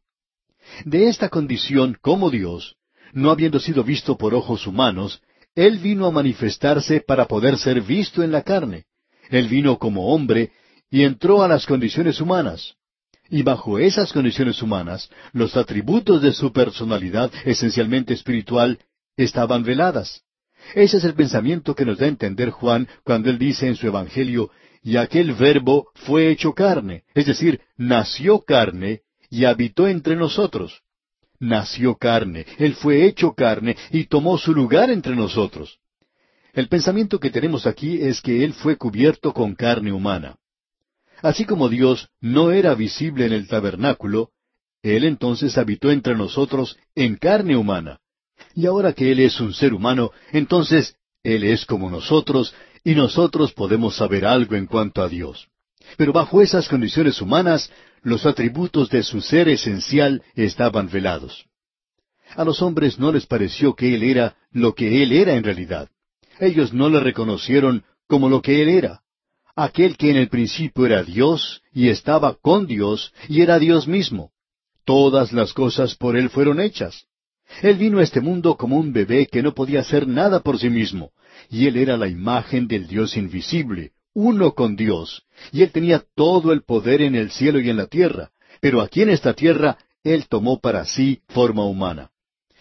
De esta condición como Dios, no habiendo sido visto por ojos humanos, Él vino a manifestarse para poder ser visto en la carne. Él vino como hombre y entró a las condiciones humanas. Y bajo esas condiciones humanas, los atributos de su personalidad, esencialmente espiritual, estaban veladas. Ese es el pensamiento que nos da a entender Juan cuando él dice en su Evangelio, y aquel verbo fue hecho carne, es decir, nació carne y habitó entre nosotros. Nació carne, él fue hecho carne y tomó su lugar entre nosotros. El pensamiento que tenemos aquí es que él fue cubierto con carne humana. Así como Dios no era visible en el tabernáculo, Él entonces habitó entre nosotros en carne humana. Y ahora que Él es un ser humano, entonces Él es como nosotros y nosotros podemos saber algo en cuanto a Dios. Pero bajo esas condiciones humanas, los atributos de su ser esencial estaban velados. A los hombres no les pareció que Él era lo que Él era en realidad. Ellos no le reconocieron como lo que Él era aquel que en el principio era Dios y estaba con Dios y era Dios mismo. Todas las cosas por Él fueron hechas. Él vino a este mundo como un bebé que no podía hacer nada por sí mismo, y Él era la imagen del Dios invisible, uno con Dios, y Él tenía todo el poder en el cielo y en la tierra, pero aquí en esta tierra Él tomó para sí forma humana.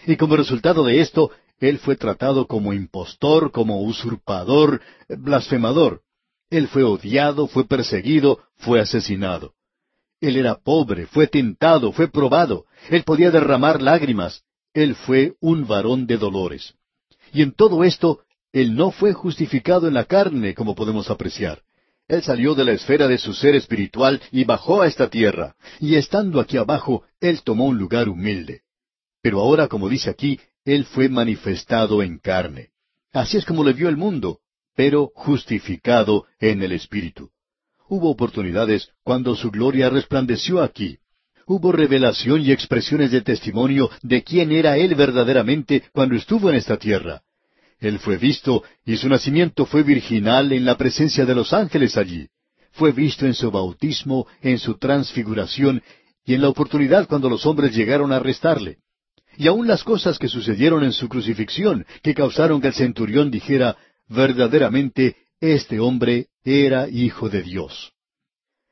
Y como resultado de esto, Él fue tratado como impostor, como usurpador, blasfemador. Él fue odiado, fue perseguido, fue asesinado. Él era pobre, fue tentado, fue probado. Él podía derramar lágrimas. Él fue un varón de dolores. Y en todo esto, Él no fue justificado en la carne, como podemos apreciar. Él salió de la esfera de su ser espiritual y bajó a esta tierra. Y estando aquí abajo, Él tomó un lugar humilde. Pero ahora, como dice aquí, Él fue manifestado en carne. Así es como le vio el mundo pero justificado en el Espíritu. Hubo oportunidades cuando su gloria resplandeció aquí. Hubo revelación y expresiones de testimonio de quién era Él verdaderamente cuando estuvo en esta tierra. Él fue visto y su nacimiento fue virginal en la presencia de los ángeles allí. Fue visto en su bautismo, en su transfiguración y en la oportunidad cuando los hombres llegaron a arrestarle. Y aun las cosas que sucedieron en su crucifixión, que causaron que el centurión dijera, verdaderamente este hombre era hijo de Dios.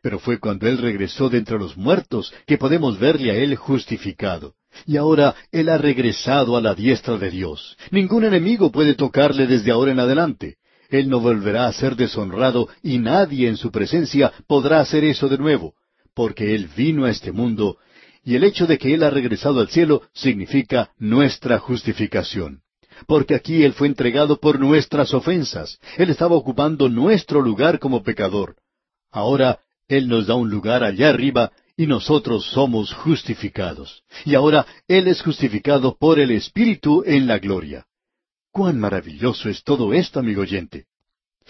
Pero fue cuando Él regresó de entre los muertos que podemos verle a Él justificado. Y ahora Él ha regresado a la diestra de Dios. Ningún enemigo puede tocarle desde ahora en adelante. Él no volverá a ser deshonrado y nadie en su presencia podrá hacer eso de nuevo, porque Él vino a este mundo y el hecho de que Él ha regresado al cielo significa nuestra justificación porque aquí Él fue entregado por nuestras ofensas. Él estaba ocupando nuestro lugar como pecador. Ahora Él nos da un lugar allá arriba y nosotros somos justificados. Y ahora Él es justificado por el Espíritu en la gloria. Cuán maravilloso es todo esto, amigo oyente.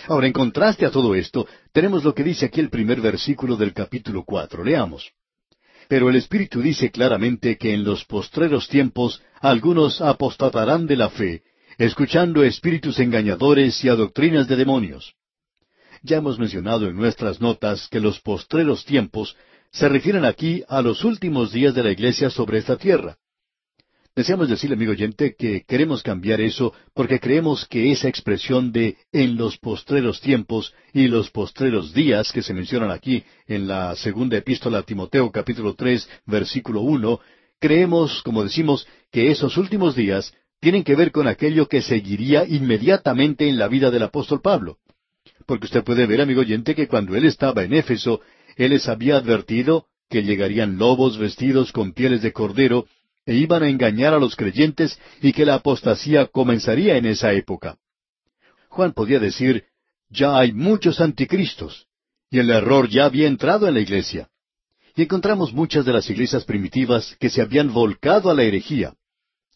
Ahora, en contraste a todo esto, tenemos lo que dice aquí el primer versículo del capítulo cuatro. Leamos. Pero el Espíritu dice claramente que en los postreros tiempos algunos apostatarán de la fe, escuchando espíritus engañadores y a doctrinas de demonios. Ya hemos mencionado en nuestras notas que los postreros tiempos se refieren aquí a los últimos días de la Iglesia sobre esta tierra. Deseamos decirle, amigo oyente, que queremos cambiar eso porque creemos que esa expresión de en los postreros tiempos y los postreros días que se mencionan aquí en la segunda epístola a Timoteo capítulo tres versículo uno, creemos, como decimos, que esos últimos días tienen que ver con aquello que seguiría inmediatamente en la vida del apóstol Pablo. Porque usted puede ver, amigo oyente, que cuando él estaba en Éfeso, él les había advertido que llegarían lobos vestidos con pieles de cordero e iban a engañar a los creyentes y que la apostasía comenzaría en esa época. Juan podía decir, ya hay muchos anticristos, y el error ya había entrado en la iglesia. Y encontramos muchas de las iglesias primitivas que se habían volcado a la herejía.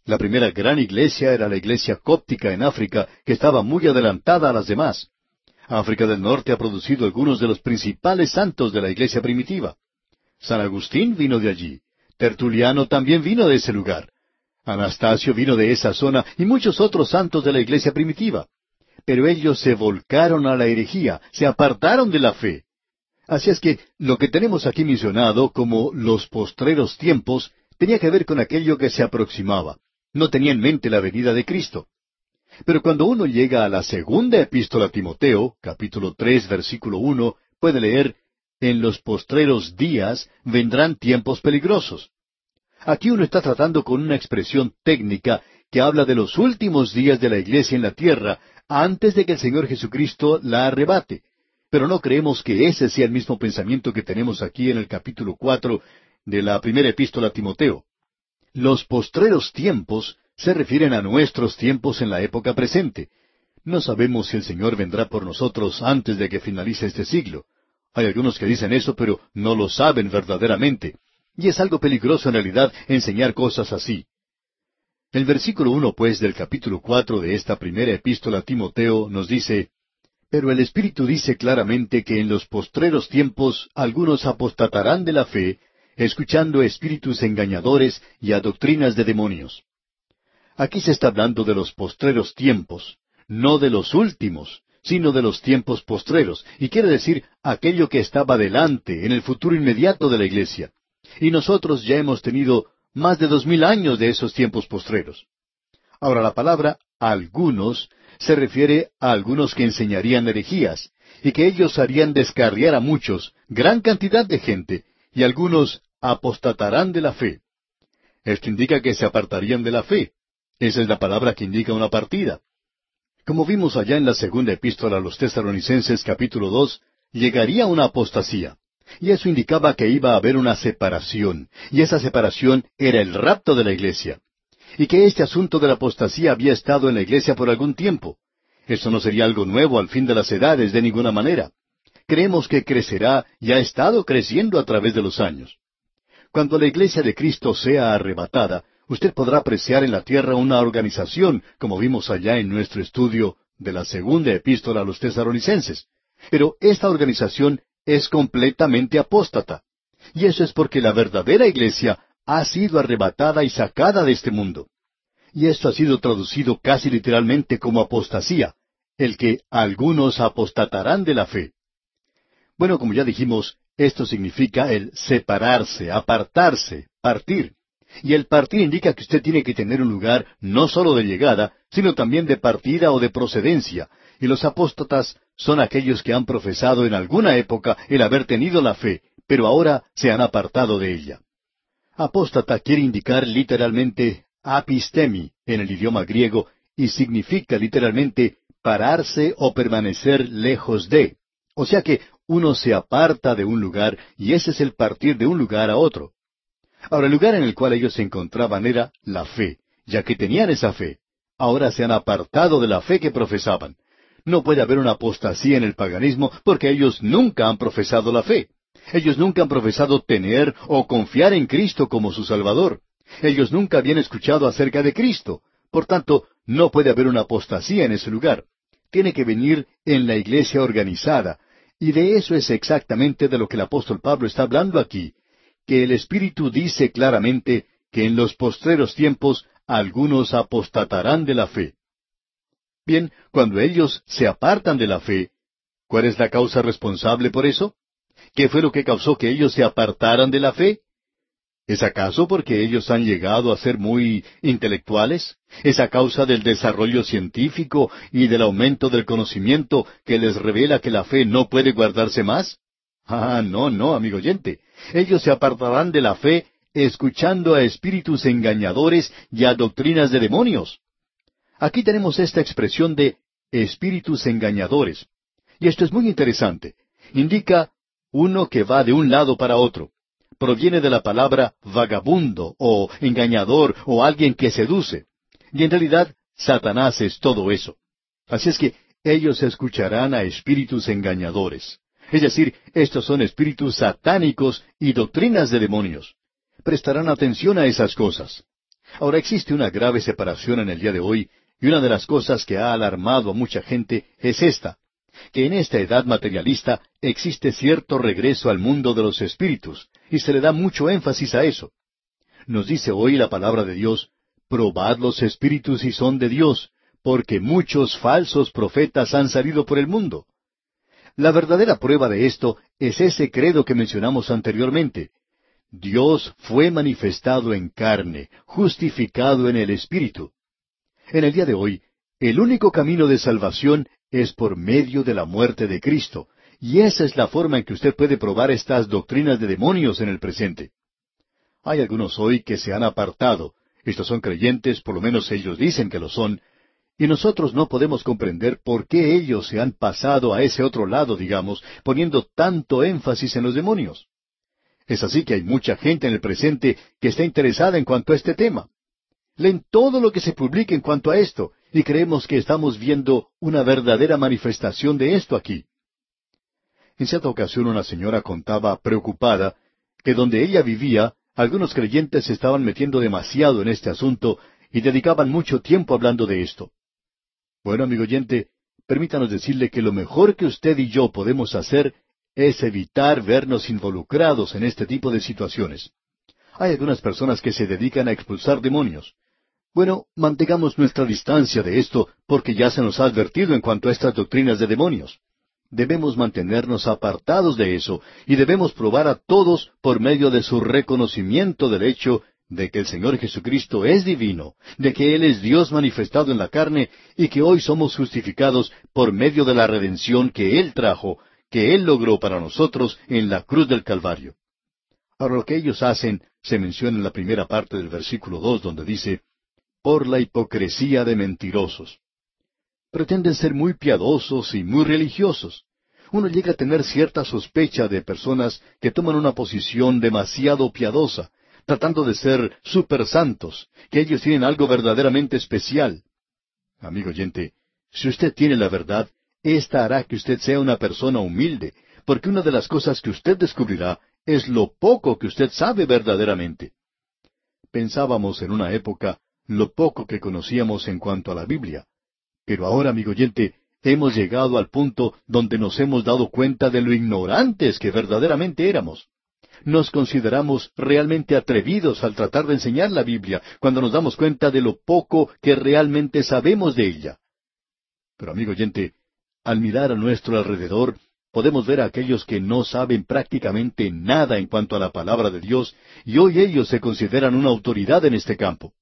La primera gran iglesia era la iglesia cóptica en África, que estaba muy adelantada a las demás. África del Norte ha producido algunos de los principales santos de la iglesia primitiva. San Agustín vino de allí. Tertuliano también vino de ese lugar. Anastasio vino de esa zona y muchos otros santos de la iglesia primitiva. Pero ellos se volcaron a la herejía, se apartaron de la fe. Así es que lo que tenemos aquí mencionado como los postreros tiempos tenía que ver con aquello que se aproximaba. No tenía en mente la venida de Cristo. Pero cuando uno llega a la segunda epístola a Timoteo, capítulo tres, versículo uno, puede leer en los postreros días vendrán tiempos peligrosos. Aquí uno está tratando con una expresión técnica que habla de los últimos días de la iglesia en la tierra antes de que el Señor Jesucristo la arrebate. Pero no creemos que ese sea el mismo pensamiento que tenemos aquí en el capítulo cuatro de la primera epístola a Timoteo. Los postreros tiempos se refieren a nuestros tiempos en la época presente. No sabemos si el Señor vendrá por nosotros antes de que finalice este siglo. Hay algunos que dicen eso, pero no lo saben verdaderamente. Y es algo peligroso en realidad enseñar cosas así. El versículo uno, pues, del capítulo cuatro de esta primera epístola a Timoteo nos dice Pero el Espíritu dice claramente que en los postreros tiempos algunos apostatarán de la fe, escuchando espíritus engañadores y a doctrinas de demonios. Aquí se está hablando de los postreros tiempos, no de los últimos, sino de los tiempos postreros, y quiere decir aquello que estaba delante, en el futuro inmediato de la iglesia. Y nosotros ya hemos tenido más de dos mil años de esos tiempos postreros. Ahora la palabra algunos se refiere a algunos que enseñarían herejías, y que ellos harían descarriar a muchos, gran cantidad de gente, y algunos apostatarán de la fe. Esto indica que se apartarían de la fe. Esa es la palabra que indica una partida. Como vimos allá en la segunda epístola a los tesalonicenses capítulo dos, llegaría una apostasía. Y eso indicaba que iba a haber una separación, y esa separación era el rapto de la iglesia. Y que este asunto de la apostasía había estado en la iglesia por algún tiempo. Eso no sería algo nuevo al fin de las edades de ninguna manera. Creemos que crecerá y ha estado creciendo a través de los años. Cuando la iglesia de Cristo sea arrebatada, usted podrá apreciar en la tierra una organización, como vimos allá en nuestro estudio de la segunda epístola a los tesaronicenses. Pero esta organización es completamente apóstata. Y eso es porque la verdadera iglesia ha sido arrebatada y sacada de este mundo. Y esto ha sido traducido casi literalmente como apostasía, el que algunos apostatarán de la fe. Bueno, como ya dijimos, esto significa el separarse, apartarse, partir. Y el partir indica que usted tiene que tener un lugar no solo de llegada, sino también de partida o de procedencia. Y los apóstatas son aquellos que han profesado en alguna época el haber tenido la fe, pero ahora se han apartado de ella. Apóstata quiere indicar literalmente apistemi en el idioma griego y significa literalmente pararse o permanecer lejos de. O sea que uno se aparta de un lugar y ese es el partir de un lugar a otro. Ahora, el lugar en el cual ellos se encontraban era la fe, ya que tenían esa fe. Ahora se han apartado de la fe que profesaban. No puede haber una apostasía en el paganismo porque ellos nunca han profesado la fe. Ellos nunca han profesado tener o confiar en Cristo como su Salvador. Ellos nunca habían escuchado acerca de Cristo. Por tanto, no puede haber una apostasía en ese lugar. Tiene que venir en la iglesia organizada. Y de eso es exactamente de lo que el apóstol Pablo está hablando aquí que el Espíritu dice claramente que en los postreros tiempos algunos apostatarán de la fe. Bien, cuando ellos se apartan de la fe, ¿cuál es la causa responsable por eso? ¿Qué fue lo que causó que ellos se apartaran de la fe? ¿Es acaso porque ellos han llegado a ser muy intelectuales? ¿Es a causa del desarrollo científico y del aumento del conocimiento que les revela que la fe no puede guardarse más? Ah, no, no, amigo oyente. Ellos se apartarán de la fe escuchando a espíritus engañadores y a doctrinas de demonios. Aquí tenemos esta expresión de espíritus engañadores. Y esto es muy interesante. Indica uno que va de un lado para otro. Proviene de la palabra vagabundo o engañador o alguien que seduce. Y en realidad, Satanás es todo eso. Así es que ellos escucharán a espíritus engañadores. Es decir, estos son espíritus satánicos y doctrinas de demonios. Prestarán atención a esas cosas. Ahora existe una grave separación en el día de hoy, y una de las cosas que ha alarmado a mucha gente es esta, que en esta edad materialista existe cierto regreso al mundo de los espíritus, y se le da mucho énfasis a eso. Nos dice hoy la palabra de Dios, probad los espíritus si son de Dios, porque muchos falsos profetas han salido por el mundo. La verdadera prueba de esto es ese credo que mencionamos anteriormente. Dios fue manifestado en carne, justificado en el Espíritu. En el día de hoy, el único camino de salvación es por medio de la muerte de Cristo, Y esa es la forma en que usted puede probar estas doctrinas de demonios en el presente. Hay algunos hoy que se han apartado. Estos son creyentes, por lo menos ellos dicen que lo son, y nosotros no podemos comprender por qué ellos se han pasado a ese otro lado, digamos, poniendo tanto énfasis en los demonios. Es así que hay mucha gente en el presente que está interesada en cuanto a este tema. Leen todo lo que se publica en cuanto a esto, y creemos que estamos viendo una verdadera manifestación de esto aquí. En cierta ocasión una señora contaba, preocupada, que donde ella vivía, algunos creyentes se estaban metiendo demasiado en este asunto y dedicaban mucho tiempo hablando de esto. Bueno, amigo oyente, permítanos decirle que lo mejor que usted y yo podemos hacer es evitar vernos involucrados en este tipo de situaciones. Hay algunas personas que se dedican a expulsar demonios. Bueno, mantengamos nuestra distancia de esto porque ya se nos ha advertido en cuanto a estas doctrinas de demonios. Debemos mantenernos apartados de eso y debemos probar a todos por medio de su reconocimiento del hecho de que el Señor Jesucristo es divino, de que Él es Dios manifestado en la carne y que hoy somos justificados por medio de la redención que Él trajo, que Él logró para nosotros en la cruz del Calvario. Ahora lo que ellos hacen se menciona en la primera parte del versículo dos donde dice, por la hipocresía de mentirosos. Pretenden ser muy piadosos y muy religiosos. Uno llega a tener cierta sospecha de personas que toman una posición demasiado piadosa, tratando de ser super santos, que ellos tienen algo verdaderamente especial. Amigo oyente, si usted tiene la verdad, esta hará que usted sea una persona humilde, porque una de las cosas que usted descubrirá es lo poco que usted sabe verdaderamente. Pensábamos en una época lo poco que conocíamos en cuanto a la Biblia. Pero ahora, amigo oyente, hemos llegado al punto donde nos hemos dado cuenta de lo ignorantes que verdaderamente éramos. Nos consideramos realmente atrevidos al tratar de enseñar la Biblia cuando nos damos cuenta de lo poco que realmente sabemos de ella. Pero, amigo oyente, al mirar a nuestro alrededor, podemos ver a aquellos que no saben prácticamente nada en cuanto a la palabra de Dios, y hoy ellos se consideran una autoridad en este campo.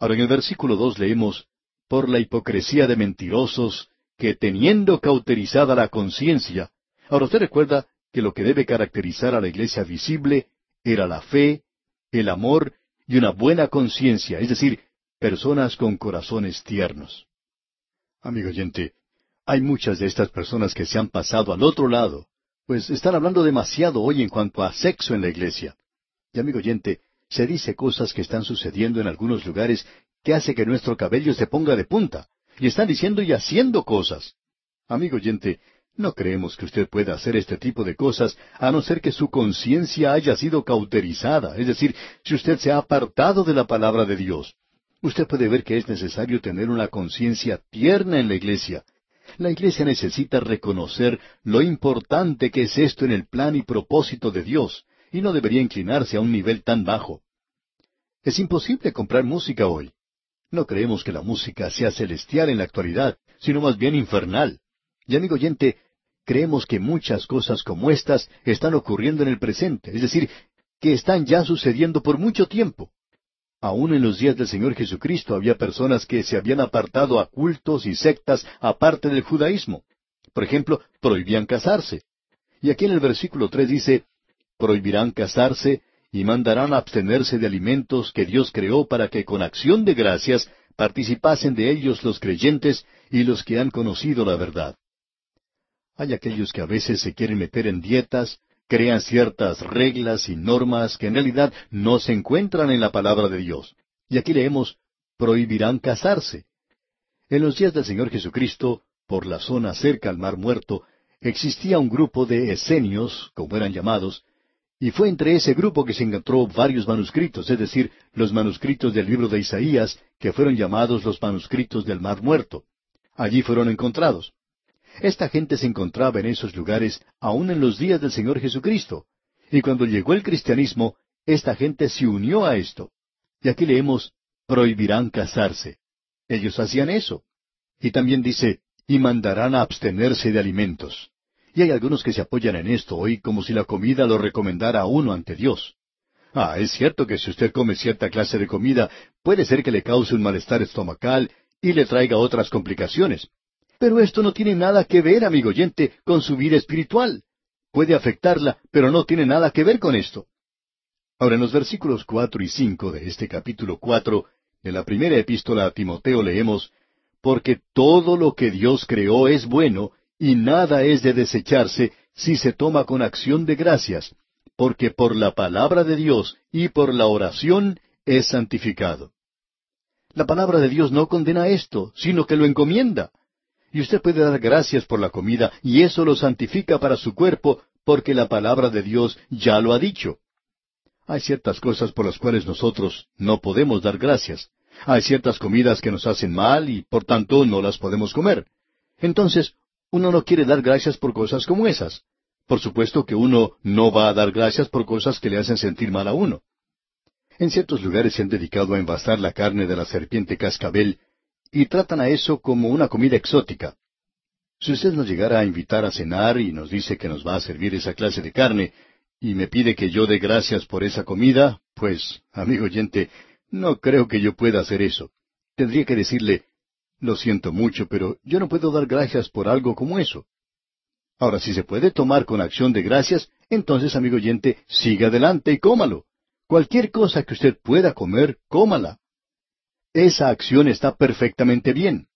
Ahora en el versículo dos leemos, por la hipocresía de mentirosos, que teniendo cauterizada la conciencia. Ahora usted recuerda que lo que debe caracterizar a la iglesia visible era la fe, el amor y una buena conciencia, es decir, personas con corazones tiernos. Amigo oyente, hay muchas de estas personas que se han pasado al otro lado, pues están hablando demasiado hoy en cuanto a sexo en la iglesia. Y amigo oyente, se dice cosas que están sucediendo en algunos lugares que hace que nuestro cabello se ponga de punta. Y están diciendo y haciendo cosas. Amigo oyente, no creemos que usted pueda hacer este tipo de cosas a no ser que su conciencia haya sido cauterizada, es decir, si usted se ha apartado de la palabra de Dios. Usted puede ver que es necesario tener una conciencia tierna en la iglesia. La iglesia necesita reconocer lo importante que es esto en el plan y propósito de Dios, y no debería inclinarse a un nivel tan bajo. Es imposible comprar música hoy. No creemos que la música sea celestial en la actualidad, sino más bien infernal. Y amigo oyente, creemos que muchas cosas como estas están ocurriendo en el presente, es decir, que están ya sucediendo por mucho tiempo. Aún en los días del Señor Jesucristo había personas que se habían apartado a cultos y sectas aparte del judaísmo. Por ejemplo, prohibían casarse. Y aquí en el versículo tres dice, prohibirán casarse y mandarán abstenerse de alimentos que Dios creó para que con acción de gracias participasen de ellos los creyentes y los que han conocido la verdad. Hay aquellos que a veces se quieren meter en dietas, crean ciertas reglas y normas que en realidad no se encuentran en la palabra de Dios. Y aquí leemos, prohibirán casarse. En los días del Señor Jesucristo, por la zona cerca al Mar Muerto, existía un grupo de esenios, como eran llamados, y fue entre ese grupo que se encontró varios manuscritos, es decir, los manuscritos del libro de Isaías, que fueron llamados los manuscritos del Mar Muerto. Allí fueron encontrados. Esta gente se encontraba en esos lugares aún en los días del Señor Jesucristo. Y cuando llegó el cristianismo, esta gente se unió a esto. Y aquí leemos, prohibirán casarse. Ellos hacían eso. Y también dice, y mandarán a abstenerse de alimentos. Y hay algunos que se apoyan en esto hoy como si la comida lo recomendara a uno ante Dios. Ah, es cierto que si usted come cierta clase de comida, puede ser que le cause un malestar estomacal y le traiga otras complicaciones. Pero esto no tiene nada que ver, amigo oyente, con su vida espiritual. Puede afectarla, pero no tiene nada que ver con esto. Ahora, en los versículos cuatro y cinco de este capítulo cuatro de la primera epístola a Timoteo leemos, Porque todo lo que Dios creó es bueno, y nada es de desecharse si se toma con acción de gracias, porque por la palabra de Dios y por la oración es santificado. La palabra de Dios no condena esto, sino que lo encomienda. Y usted puede dar gracias por la comida, y eso lo santifica para su cuerpo, porque la palabra de Dios ya lo ha dicho. Hay ciertas cosas por las cuales nosotros no podemos dar gracias. Hay ciertas comidas que nos hacen mal y por tanto no las podemos comer. Entonces, uno no quiere dar gracias por cosas como esas. Por supuesto que uno no va a dar gracias por cosas que le hacen sentir mal a uno. En ciertos lugares se han dedicado a envasar la carne de la serpiente cascabel y tratan a eso como una comida exótica. Si usted nos llegara a invitar a cenar y nos dice que nos va a servir esa clase de carne, y me pide que yo dé gracias por esa comida, pues, amigo oyente, no creo que yo pueda hacer eso. Tendría que decirle, lo siento mucho, pero yo no puedo dar gracias por algo como eso. Ahora, si se puede tomar con acción de gracias, entonces, amigo oyente, siga adelante y cómalo. Cualquier cosa que usted pueda comer, cómala. Esa acción está perfectamente bien.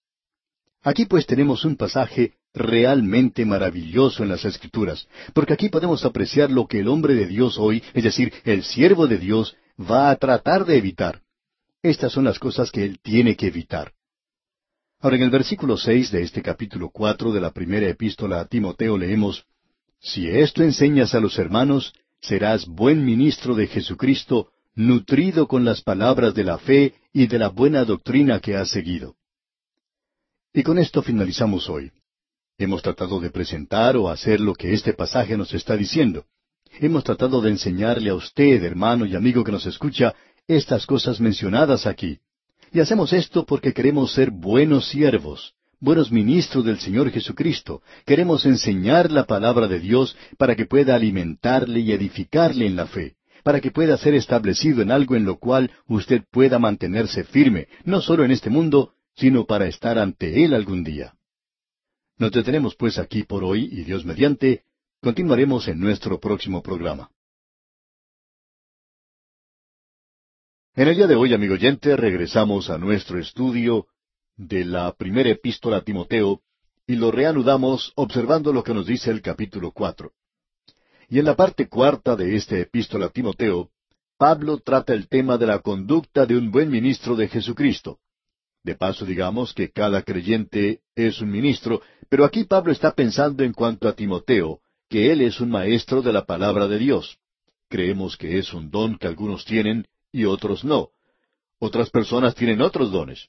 Aquí pues tenemos un pasaje realmente maravilloso en las Escrituras, porque aquí podemos apreciar lo que el hombre de Dios hoy, es decir, el siervo de Dios, va a tratar de evitar. Estas son las cosas que él tiene que evitar. Ahora en el versículo seis de este capítulo cuatro de la primera epístola a Timoteo leemos Si esto enseñas a los hermanos, serás buen ministro de Jesucristo, nutrido con las palabras de la fe y de la buena doctrina que has seguido. Y con esto finalizamos hoy. Hemos tratado de presentar o hacer lo que este pasaje nos está diciendo. Hemos tratado de enseñarle a usted, hermano y amigo que nos escucha, estas cosas mencionadas aquí. Y hacemos esto porque queremos ser buenos siervos, buenos ministros del Señor Jesucristo. Queremos enseñar la palabra de Dios para que pueda alimentarle y edificarle en la fe, para que pueda ser establecido en algo en lo cual usted pueda mantenerse firme, no solo en este mundo, sino para estar ante Él algún día. Nos detenemos pues aquí por hoy y Dios mediante, continuaremos en nuestro próximo programa. En el día de hoy, amigo oyente, regresamos a nuestro estudio de la primera epístola a Timoteo y lo reanudamos observando lo que nos dice el capítulo cuatro. Y en la parte cuarta de esta epístola a Timoteo, Pablo trata el tema de la conducta de un buen ministro de Jesucristo. De paso, digamos que cada creyente es un ministro, pero aquí Pablo está pensando en cuanto a Timoteo, que él es un maestro de la palabra de Dios. Creemos que es un don que algunos tienen y otros no. Otras personas tienen otros dones.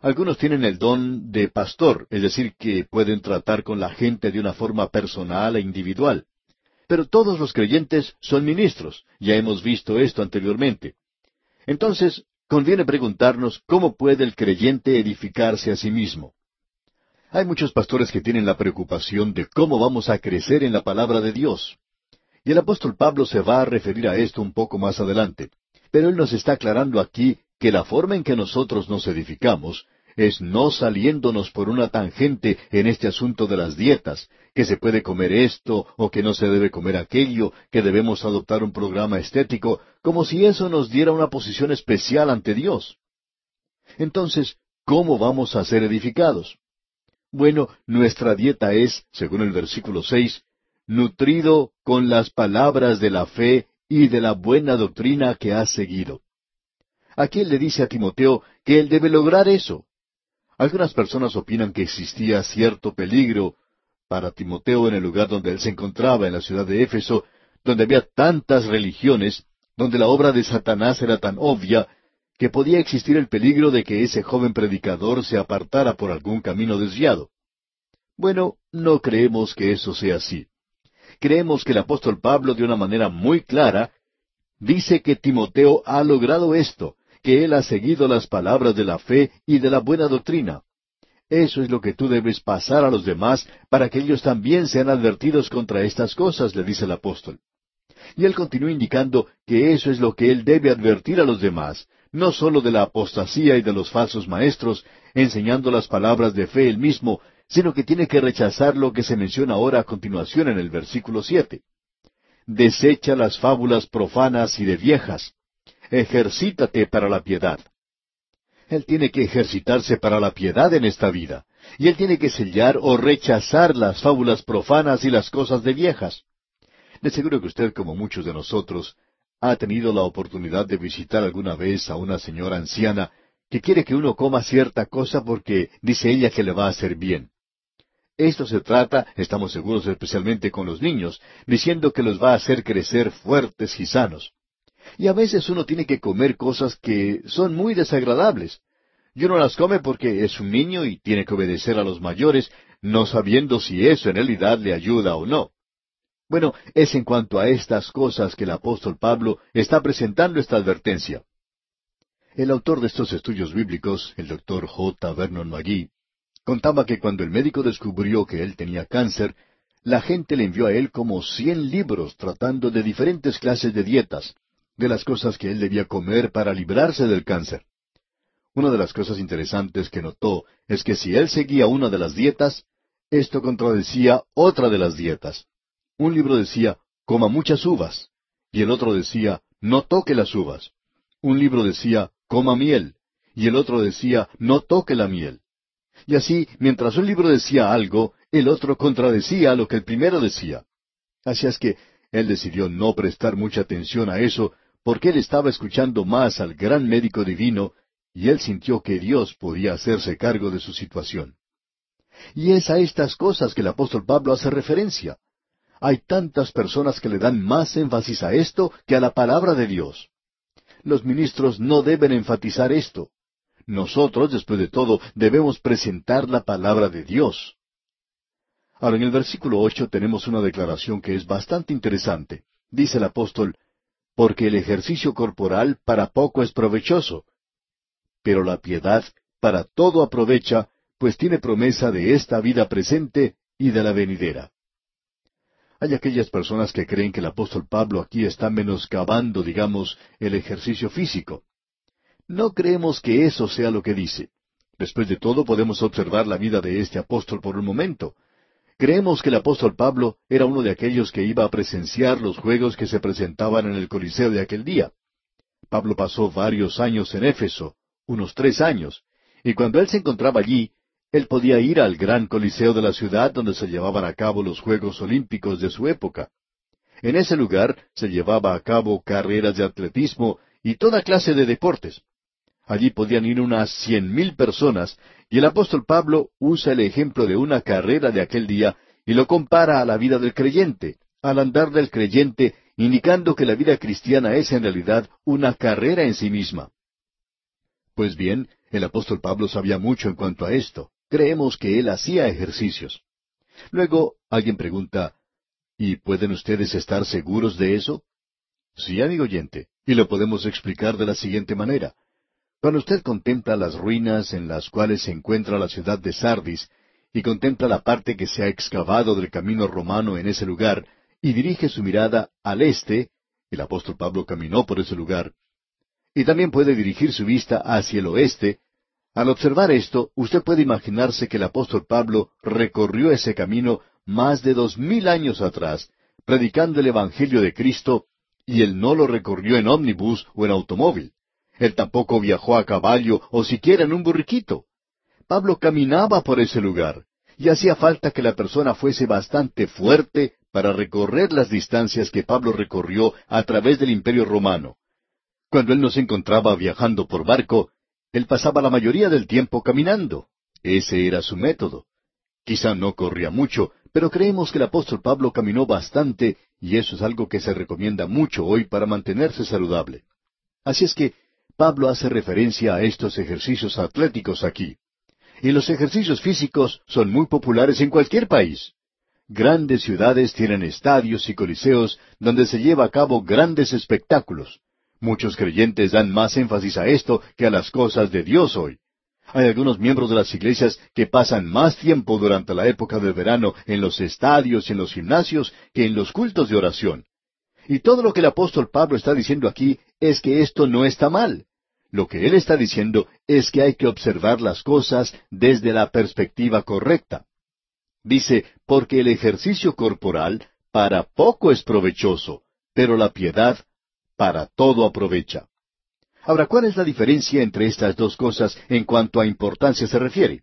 Algunos tienen el don de pastor, es decir, que pueden tratar con la gente de una forma personal e individual. Pero todos los creyentes son ministros, ya hemos visto esto anteriormente. Entonces, conviene preguntarnos cómo puede el creyente edificarse a sí mismo. Hay muchos pastores que tienen la preocupación de cómo vamos a crecer en la palabra de Dios. Y el apóstol Pablo se va a referir a esto un poco más adelante. Pero Él nos está aclarando aquí que la forma en que nosotros nos edificamos es no saliéndonos por una tangente en este asunto de las dietas, que se puede comer esto o que no se debe comer aquello, que debemos adoptar un programa estético, como si eso nos diera una posición especial ante Dios. Entonces, ¿cómo vamos a ser edificados? Bueno, nuestra dieta es, según el versículo seis, nutrido con las palabras de la fe y de la buena doctrina que has seguido. Aquí él le dice a Timoteo que él debe lograr eso. Algunas personas opinan que existía cierto peligro para Timoteo en el lugar donde él se encontraba, en la ciudad de Éfeso, donde había tantas religiones, donde la obra de Satanás era tan obvia, que podía existir el peligro de que ese joven predicador se apartara por algún camino desviado. Bueno, no creemos que eso sea así creemos que el apóstol Pablo de una manera muy clara dice que Timoteo ha logrado esto, que él ha seguido las palabras de la fe y de la buena doctrina. Eso es lo que tú debes pasar a los demás para que ellos también sean advertidos contra estas cosas, le dice el apóstol. Y él continúa indicando que eso es lo que él debe advertir a los demás, no sólo de la apostasía y de los falsos maestros, enseñando las palabras de fe él mismo, sino que tiene que rechazar lo que se menciona ahora a continuación en el versículo siete. Desecha las fábulas profanas y de viejas. Ejercítate para la piedad. Él tiene que ejercitarse para la piedad en esta vida, y él tiene que sellar o rechazar las fábulas profanas y las cosas de viejas. De seguro que usted, como muchos de nosotros, ha tenido la oportunidad de visitar alguna vez a una señora anciana que quiere que uno coma cierta cosa porque dice ella que le va a hacer bien. Esto se trata, estamos seguros especialmente con los niños, diciendo que los va a hacer crecer fuertes y sanos. Y a veces uno tiene que comer cosas que son muy desagradables. Y uno las come porque es un niño y tiene que obedecer a los mayores, no sabiendo si eso en realidad le ayuda o no. Bueno, es en cuanto a estas cosas que el apóstol Pablo está presentando esta advertencia. El autor de estos estudios bíblicos, el doctor J. Vernon McGee, Contaba que cuando el médico descubrió que él tenía cáncer, la gente le envió a él como cien libros tratando de diferentes clases de dietas, de las cosas que él debía comer para librarse del cáncer. Una de las cosas interesantes que notó es que si él seguía una de las dietas, esto contradecía otra de las dietas. Un libro decía, coma muchas uvas, y el otro decía, no toque las uvas. Un libro decía, coma miel, y el otro decía, no toque la miel. Y así, mientras un libro decía algo, el otro contradecía lo que el primero decía. Así es que él decidió no prestar mucha atención a eso, porque él estaba escuchando más al gran médico divino, y él sintió que Dios podía hacerse cargo de su situación. Y es a estas cosas que el apóstol Pablo hace referencia. Hay tantas personas que le dan más énfasis a esto que a la palabra de Dios. Los ministros no deben enfatizar esto. Nosotros, después de todo, debemos presentar la palabra de Dios. Ahora, en el versículo ocho tenemos una declaración que es bastante interesante. Dice el apóstol, porque el ejercicio corporal para poco es provechoso, pero la piedad para todo aprovecha, pues tiene promesa de esta vida presente y de la venidera. Hay aquellas personas que creen que el apóstol Pablo aquí está menoscabando, digamos, el ejercicio físico. No creemos que eso sea lo que dice. Después de todo, podemos observar la vida de este apóstol por un momento. Creemos que el apóstol Pablo era uno de aquellos que iba a presenciar los juegos que se presentaban en el Coliseo de aquel día. Pablo pasó varios años en Éfeso, unos tres años, y cuando él se encontraba allí, él podía ir al gran Coliseo de la ciudad donde se llevaban a cabo los Juegos Olímpicos de su época. En ese lugar se llevaba a cabo carreras de atletismo y toda clase de deportes. Allí podían ir unas cien mil personas, y el apóstol Pablo usa el ejemplo de una carrera de aquel día y lo compara a la vida del creyente, al andar del creyente, indicando que la vida cristiana es en realidad una carrera en sí misma. Pues bien, el apóstol Pablo sabía mucho en cuanto a esto. Creemos que él hacía ejercicios. Luego alguien pregunta, ¿y pueden ustedes estar seguros de eso? Sí, amigo oyente, y lo podemos explicar de la siguiente manera. Cuando usted contempla las ruinas en las cuales se encuentra la ciudad de Sardis, y contempla la parte que se ha excavado del camino romano en ese lugar, y dirige su mirada al este, el apóstol Pablo caminó por ese lugar, y también puede dirigir su vista hacia el oeste, al observar esto, usted puede imaginarse que el apóstol Pablo recorrió ese camino más de dos mil años atrás, predicando el Evangelio de Cristo, y él no lo recorrió en ómnibus o en automóvil. Él tampoco viajó a caballo o siquiera en un burriquito. Pablo caminaba por ese lugar, y hacía falta que la persona fuese bastante fuerte para recorrer las distancias que Pablo recorrió a través del imperio romano. Cuando él no se encontraba viajando por barco, él pasaba la mayoría del tiempo caminando. Ese era su método. Quizá no corría mucho, pero creemos que el apóstol Pablo caminó bastante, y eso es algo que se recomienda mucho hoy para mantenerse saludable. Así es que Pablo hace referencia a estos ejercicios atléticos aquí. Y los ejercicios físicos son muy populares en cualquier país. Grandes ciudades tienen estadios y coliseos donde se lleva a cabo grandes espectáculos. Muchos creyentes dan más énfasis a esto que a las cosas de Dios hoy. Hay algunos miembros de las iglesias que pasan más tiempo durante la época del verano en los estadios y en los gimnasios que en los cultos de oración. Y todo lo que el apóstol Pablo está diciendo aquí es que esto no está mal. Lo que él está diciendo es que hay que observar las cosas desde la perspectiva correcta. Dice, porque el ejercicio corporal para poco es provechoso, pero la piedad para todo aprovecha. Ahora, ¿cuál es la diferencia entre estas dos cosas en cuanto a importancia se refiere?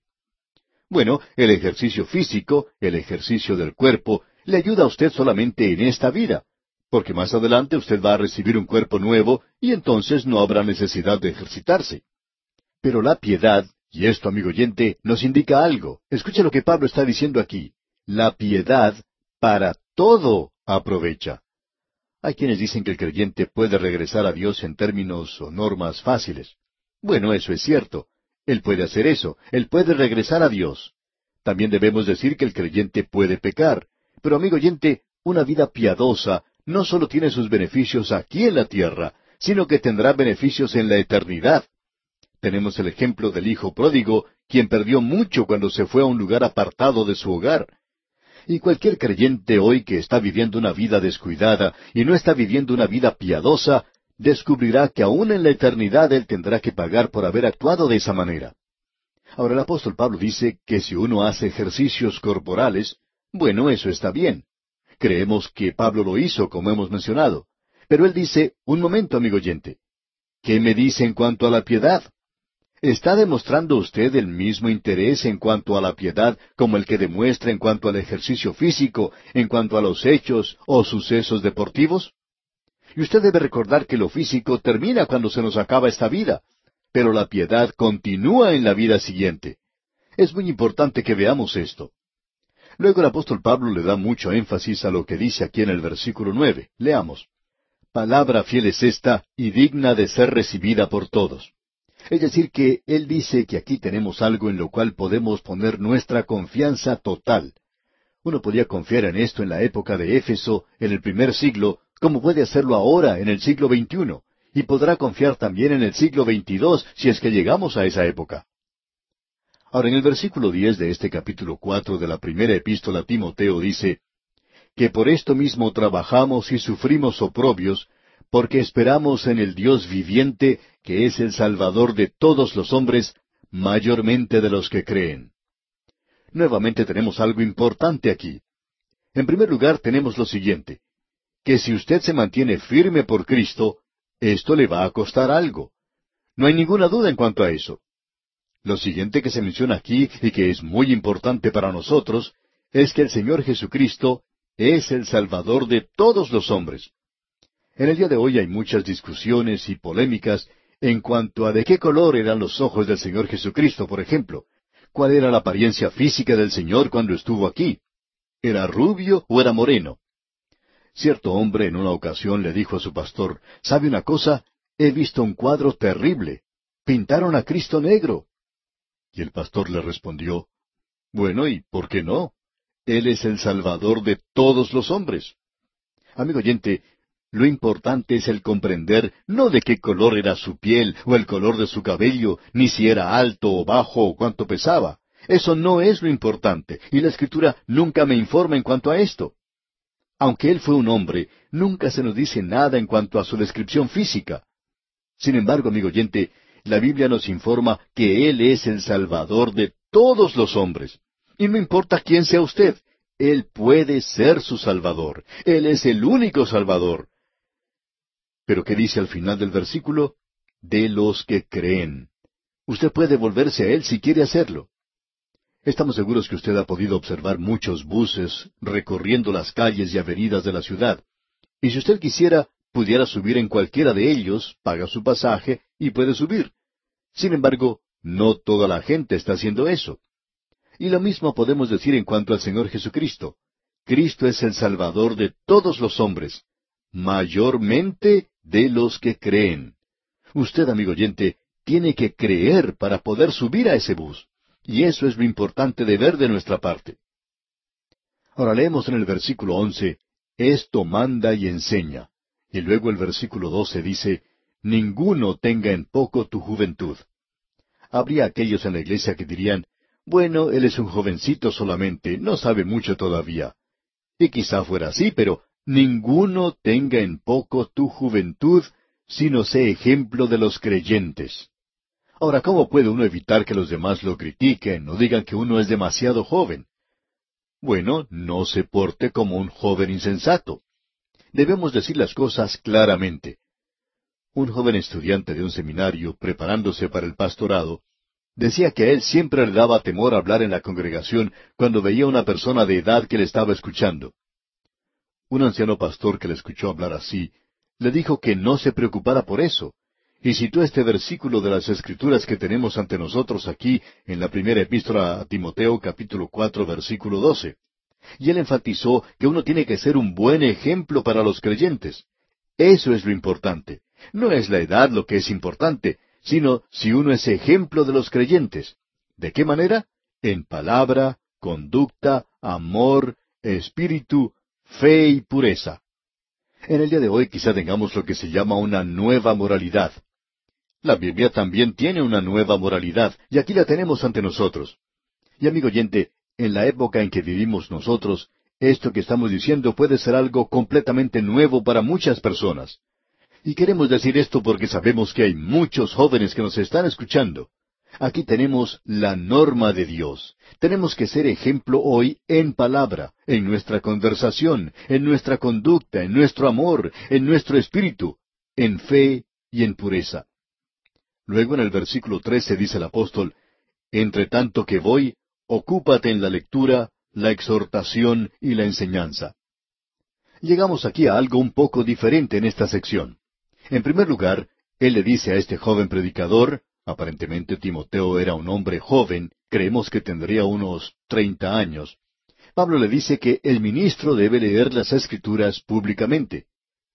Bueno, el ejercicio físico, el ejercicio del cuerpo, le ayuda a usted solamente en esta vida, porque más adelante usted va a recibir un cuerpo nuevo y entonces no habrá necesidad de ejercitarse. Pero la piedad, y esto, amigo oyente, nos indica algo. Escuche lo que Pablo está diciendo aquí. La piedad para todo aprovecha. Hay quienes dicen que el creyente puede regresar a Dios en términos o normas fáciles. Bueno, eso es cierto. Él puede hacer eso. Él puede regresar a Dios. También debemos decir que el creyente puede pecar. Pero, amigo oyente, una vida piadosa no solo tiene sus beneficios aquí en la tierra, sino que tendrá beneficios en la eternidad. Tenemos el ejemplo del hijo pródigo, quien perdió mucho cuando se fue a un lugar apartado de su hogar. Y cualquier creyente hoy que está viviendo una vida descuidada y no está viviendo una vida piadosa, descubrirá que aún en la eternidad él tendrá que pagar por haber actuado de esa manera. Ahora el apóstol Pablo dice que si uno hace ejercicios corporales, bueno, eso está bien. Creemos que Pablo lo hizo, como hemos mencionado. Pero él dice, un momento, amigo oyente, ¿qué me dice en cuanto a la piedad? ¿Está demostrando usted el mismo interés en cuanto a la piedad como el que demuestra en cuanto al ejercicio físico, en cuanto a los hechos o sucesos deportivos? Y usted debe recordar que lo físico termina cuando se nos acaba esta vida, pero la piedad continúa en la vida siguiente. Es muy importante que veamos esto. Luego el apóstol Pablo le da mucho énfasis a lo que dice aquí en el versículo nueve. Leamos. Palabra fiel es esta y digna de ser recibida por todos. Es decir, que él dice que aquí tenemos algo en lo cual podemos poner nuestra confianza total. Uno podía confiar en esto en la época de Éfeso, en el primer siglo, como puede hacerlo ahora, en el siglo XXI, y podrá confiar también en el siglo XXII si es que llegamos a esa época. Ahora, en el versículo diez de este capítulo cuatro de la primera epístola a Timoteo dice, que por esto mismo trabajamos y sufrimos oprobios, porque esperamos en el Dios viviente, que es el Salvador de todos los hombres, mayormente de los que creen. Nuevamente tenemos algo importante aquí. En primer lugar tenemos lo siguiente, que si usted se mantiene firme por Cristo, esto le va a costar algo. No hay ninguna duda en cuanto a eso. Lo siguiente que se menciona aquí y que es muy importante para nosotros es que el Señor Jesucristo es el Salvador de todos los hombres. En el día de hoy hay muchas discusiones y polémicas en cuanto a de qué color eran los ojos del Señor Jesucristo, por ejemplo. ¿Cuál era la apariencia física del Señor cuando estuvo aquí? ¿Era rubio o era moreno? Cierto hombre en una ocasión le dijo a su pastor, ¿sabe una cosa? He visto un cuadro terrible. Pintaron a Cristo negro. Y el pastor le respondió, Bueno, ¿y por qué no? Él es el Salvador de todos los hombres. Amigo oyente, lo importante es el comprender no de qué color era su piel o el color de su cabello, ni si era alto o bajo o cuánto pesaba. Eso no es lo importante, y la Escritura nunca me informa en cuanto a esto. Aunque él fue un hombre, nunca se nos dice nada en cuanto a su descripción física. Sin embargo, amigo oyente, la Biblia nos informa que Él es el Salvador de todos los hombres. Y no importa quién sea usted, Él puede ser su Salvador. Él es el único Salvador. Pero ¿qué dice al final del versículo? De los que creen. Usted puede volverse a Él si quiere hacerlo. Estamos seguros que usted ha podido observar muchos buses recorriendo las calles y avenidas de la ciudad. Y si usted quisiera, pudiera subir en cualquiera de ellos, paga su pasaje y puede subir. Sin embargo, no toda la gente está haciendo eso. Y lo mismo podemos decir en cuanto al Señor Jesucristo. Cristo es el Salvador de todos los hombres, mayormente de los que creen. Usted, amigo oyente, tiene que creer para poder subir a ese bus. Y eso es lo importante de ver de nuestra parte. Ahora leemos en el versículo once, Esto manda y enseña. Y luego el versículo doce dice, ninguno tenga en poco tu juventud. Habría aquellos en la iglesia que dirían, bueno, él es un jovencito solamente, no sabe mucho todavía. Y quizá fuera así, pero ninguno tenga en poco tu juventud, sino sé ejemplo de los creyentes. Ahora, ¿cómo puede uno evitar que los demás lo critiquen o digan que uno es demasiado joven? Bueno, no se porte como un joven insensato. Debemos decir las cosas claramente. Un joven estudiante de un seminario, preparándose para el pastorado, decía que a él siempre le daba temor hablar en la congregación cuando veía una persona de edad que le estaba escuchando. Un anciano pastor que le escuchó hablar así, le dijo que no se preocupara por eso, y citó este versículo de las Escrituras que tenemos ante nosotros aquí en la primera epístola a Timoteo capítulo cuatro versículo doce. Y él enfatizó que uno tiene que ser un buen ejemplo para los creyentes. Eso es lo importante. No es la edad lo que es importante, sino si uno es ejemplo de los creyentes. ¿De qué manera? En palabra, conducta, amor, espíritu, fe y pureza. En el día de hoy quizá tengamos lo que se llama una nueva moralidad. La Biblia también tiene una nueva moralidad, y aquí la tenemos ante nosotros. Y amigo oyente, en la época en que vivimos nosotros, esto que estamos diciendo puede ser algo completamente nuevo para muchas personas. Y queremos decir esto porque sabemos que hay muchos jóvenes que nos están escuchando. Aquí tenemos la norma de Dios. Tenemos que ser ejemplo hoy en palabra, en nuestra conversación, en nuestra conducta, en nuestro amor, en nuestro espíritu, en fe y en pureza. Luego en el versículo trece dice el apóstol, Entre tanto que voy, ocúpate en la lectura, la exhortación y la enseñanza. Llegamos aquí a algo un poco diferente en esta sección. En primer lugar, él le dice a este joven predicador, aparentemente Timoteo era un hombre joven, creemos que tendría unos treinta años. Pablo le dice que el ministro debe leer las escrituras públicamente.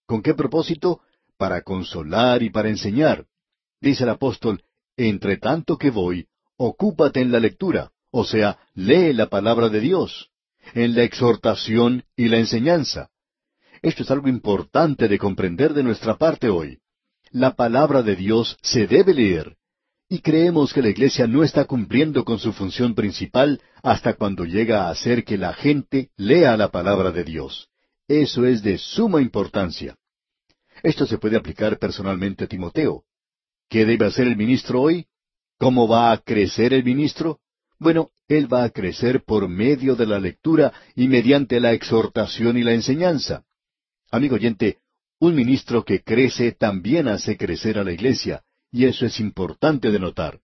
¿Con qué propósito? Para consolar y para enseñar. Dice el apóstol, entre tanto que voy, ocúpate en la lectura, o sea, lee la palabra de Dios, en la exhortación y la enseñanza. Esto es algo importante de comprender de nuestra parte hoy. La palabra de Dios se debe leer, y creemos que la Iglesia no está cumpliendo con su función principal hasta cuando llega a hacer que la gente lea la palabra de Dios. Eso es de suma importancia. Esto se puede aplicar personalmente a Timoteo. ¿Qué debe hacer el ministro hoy? ¿Cómo va a crecer el ministro? Bueno, él va a crecer por medio de la lectura y mediante la exhortación y la enseñanza. Amigo oyente, un ministro que crece también hace crecer a la iglesia, y eso es importante de notar.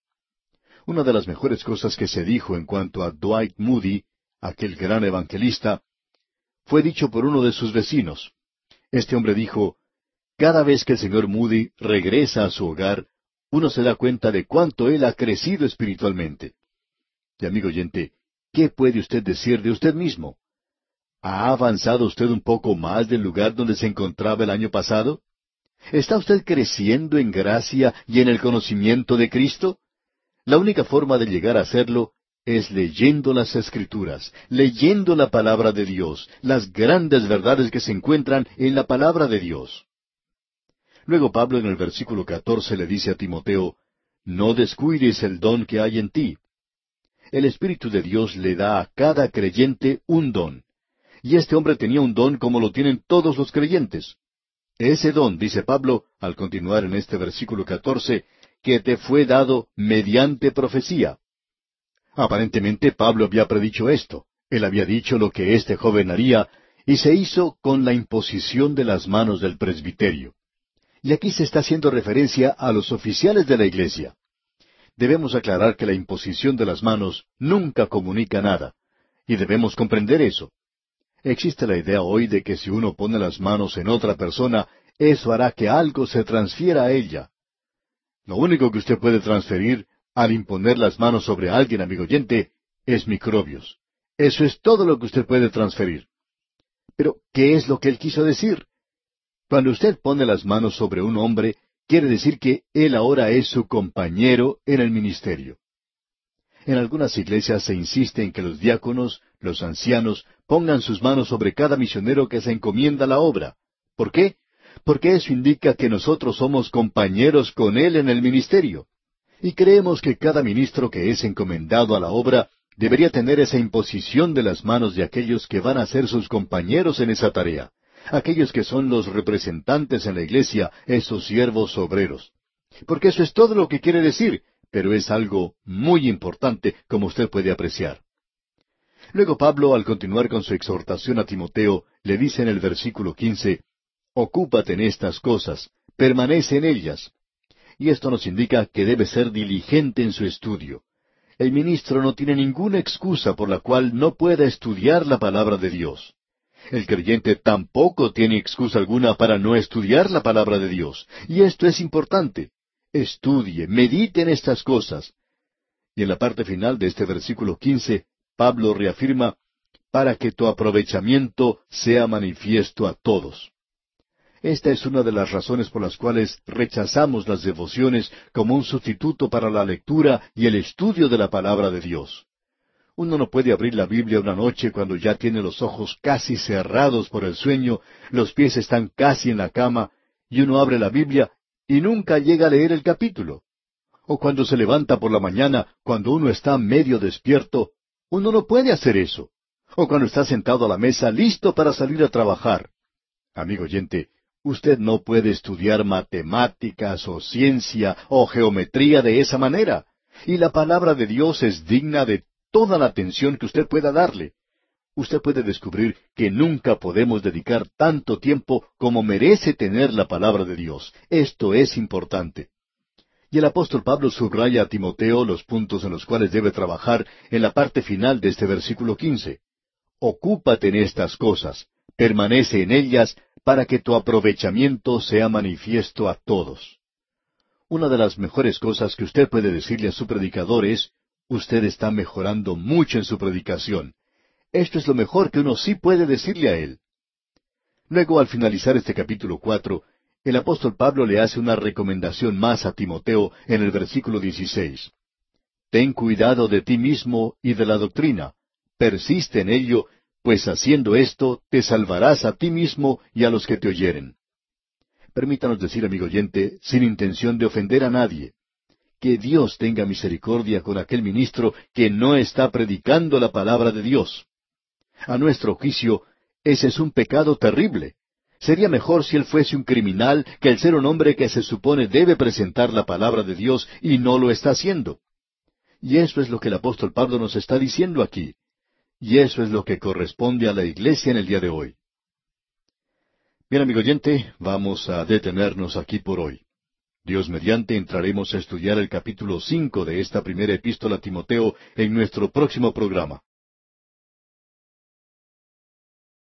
Una de las mejores cosas que se dijo en cuanto a Dwight Moody, aquel gran evangelista, fue dicho por uno de sus vecinos. Este hombre dijo, Cada vez que el señor Moody regresa a su hogar, uno se da cuenta de cuánto él ha crecido espiritualmente. Y amigo oyente, ¿qué puede usted decir de usted mismo? ¿Ha avanzado usted un poco más del lugar donde se encontraba el año pasado? ¿Está usted creciendo en gracia y en el conocimiento de Cristo? La única forma de llegar a hacerlo es leyendo las Escrituras, leyendo la palabra de Dios, las grandes verdades que se encuentran en la palabra de Dios. Luego Pablo en el versículo catorce le dice a Timoteo, No descuides el don que hay en ti. El Espíritu de Dios le da a cada creyente un don. Y este hombre tenía un don como lo tienen todos los creyentes. Ese don, dice Pablo, al continuar en este versículo catorce, que te fue dado mediante profecía. Aparentemente Pablo había predicho esto. Él había dicho lo que este joven haría, y se hizo con la imposición de las manos del presbiterio. Y aquí se está haciendo referencia a los oficiales de la iglesia. Debemos aclarar que la imposición de las manos nunca comunica nada, y debemos comprender eso. Existe la idea hoy de que si uno pone las manos en otra persona, eso hará que algo se transfiera a ella. Lo único que usted puede transferir al imponer las manos sobre alguien, amigo oyente, es microbios. Eso es todo lo que usted puede transferir. Pero, ¿qué es lo que él quiso decir? Cuando usted pone las manos sobre un hombre, quiere decir que él ahora es su compañero en el ministerio. En algunas iglesias se insiste en que los diáconos, los ancianos, pongan sus manos sobre cada misionero que se encomienda la obra. ¿Por qué? Porque eso indica que nosotros somos compañeros con él en el ministerio. Y creemos que cada ministro que es encomendado a la obra debería tener esa imposición de las manos de aquellos que van a ser sus compañeros en esa tarea aquellos que son los representantes en la iglesia, esos siervos obreros. Porque eso es todo lo que quiere decir, pero es algo muy importante, como usted puede apreciar. Luego Pablo, al continuar con su exhortación a Timoteo, le dice en el versículo quince, Ocúpate en estas cosas, permanece en ellas. Y esto nos indica que debe ser diligente en su estudio. El ministro no tiene ninguna excusa por la cual no pueda estudiar la palabra de Dios. El creyente tampoco tiene excusa alguna para no estudiar la palabra de Dios. Y esto es importante. Estudie, medite en estas cosas. Y en la parte final de este versículo quince, Pablo reafirma, para que tu aprovechamiento sea manifiesto a todos. Esta es una de las razones por las cuales rechazamos las devociones como un sustituto para la lectura y el estudio de la palabra de Dios. Uno no puede abrir la Biblia una noche cuando ya tiene los ojos casi cerrados por el sueño, los pies están casi en la cama, y uno abre la Biblia y nunca llega a leer el capítulo. O cuando se levanta por la mañana, cuando uno está medio despierto, uno no puede hacer eso. O cuando está sentado a la mesa listo para salir a trabajar. Amigo oyente, usted no puede estudiar matemáticas o ciencia o geometría de esa manera. Y la palabra de Dios es digna de toda la atención que usted pueda darle. Usted puede descubrir que nunca podemos dedicar tanto tiempo como merece tener la palabra de Dios. Esto es importante. Y el apóstol Pablo subraya a Timoteo los puntos en los cuales debe trabajar en la parte final de este versículo quince. Ocúpate en estas cosas, permanece en ellas, para que tu aprovechamiento sea manifiesto a todos. Una de las mejores cosas que usted puede decirle a su predicador es, usted está mejorando mucho en su predicación. Esto es lo mejor que uno sí puede decirle a él. Luego, al finalizar este capítulo cuatro, el apóstol Pablo le hace una recomendación más a Timoteo en el versículo 16. Ten cuidado de ti mismo y de la doctrina. Persiste en ello, pues haciendo esto te salvarás a ti mismo y a los que te oyeren. Permítanos decir, amigo oyente, sin intención de ofender a nadie, que Dios tenga misericordia con aquel ministro que no está predicando la palabra de Dios. A nuestro juicio, ese es un pecado terrible. Sería mejor si él fuese un criminal que el ser un hombre que se supone debe presentar la palabra de Dios y no lo está haciendo. Y eso es lo que el apóstol Pablo nos está diciendo aquí. Y eso es lo que corresponde a la iglesia en el día de hoy. Bien, amigo oyente, vamos a detenernos aquí por hoy. Dios mediante entraremos a estudiar el capítulo cinco de esta primera epístola a Timoteo en nuestro próximo programa.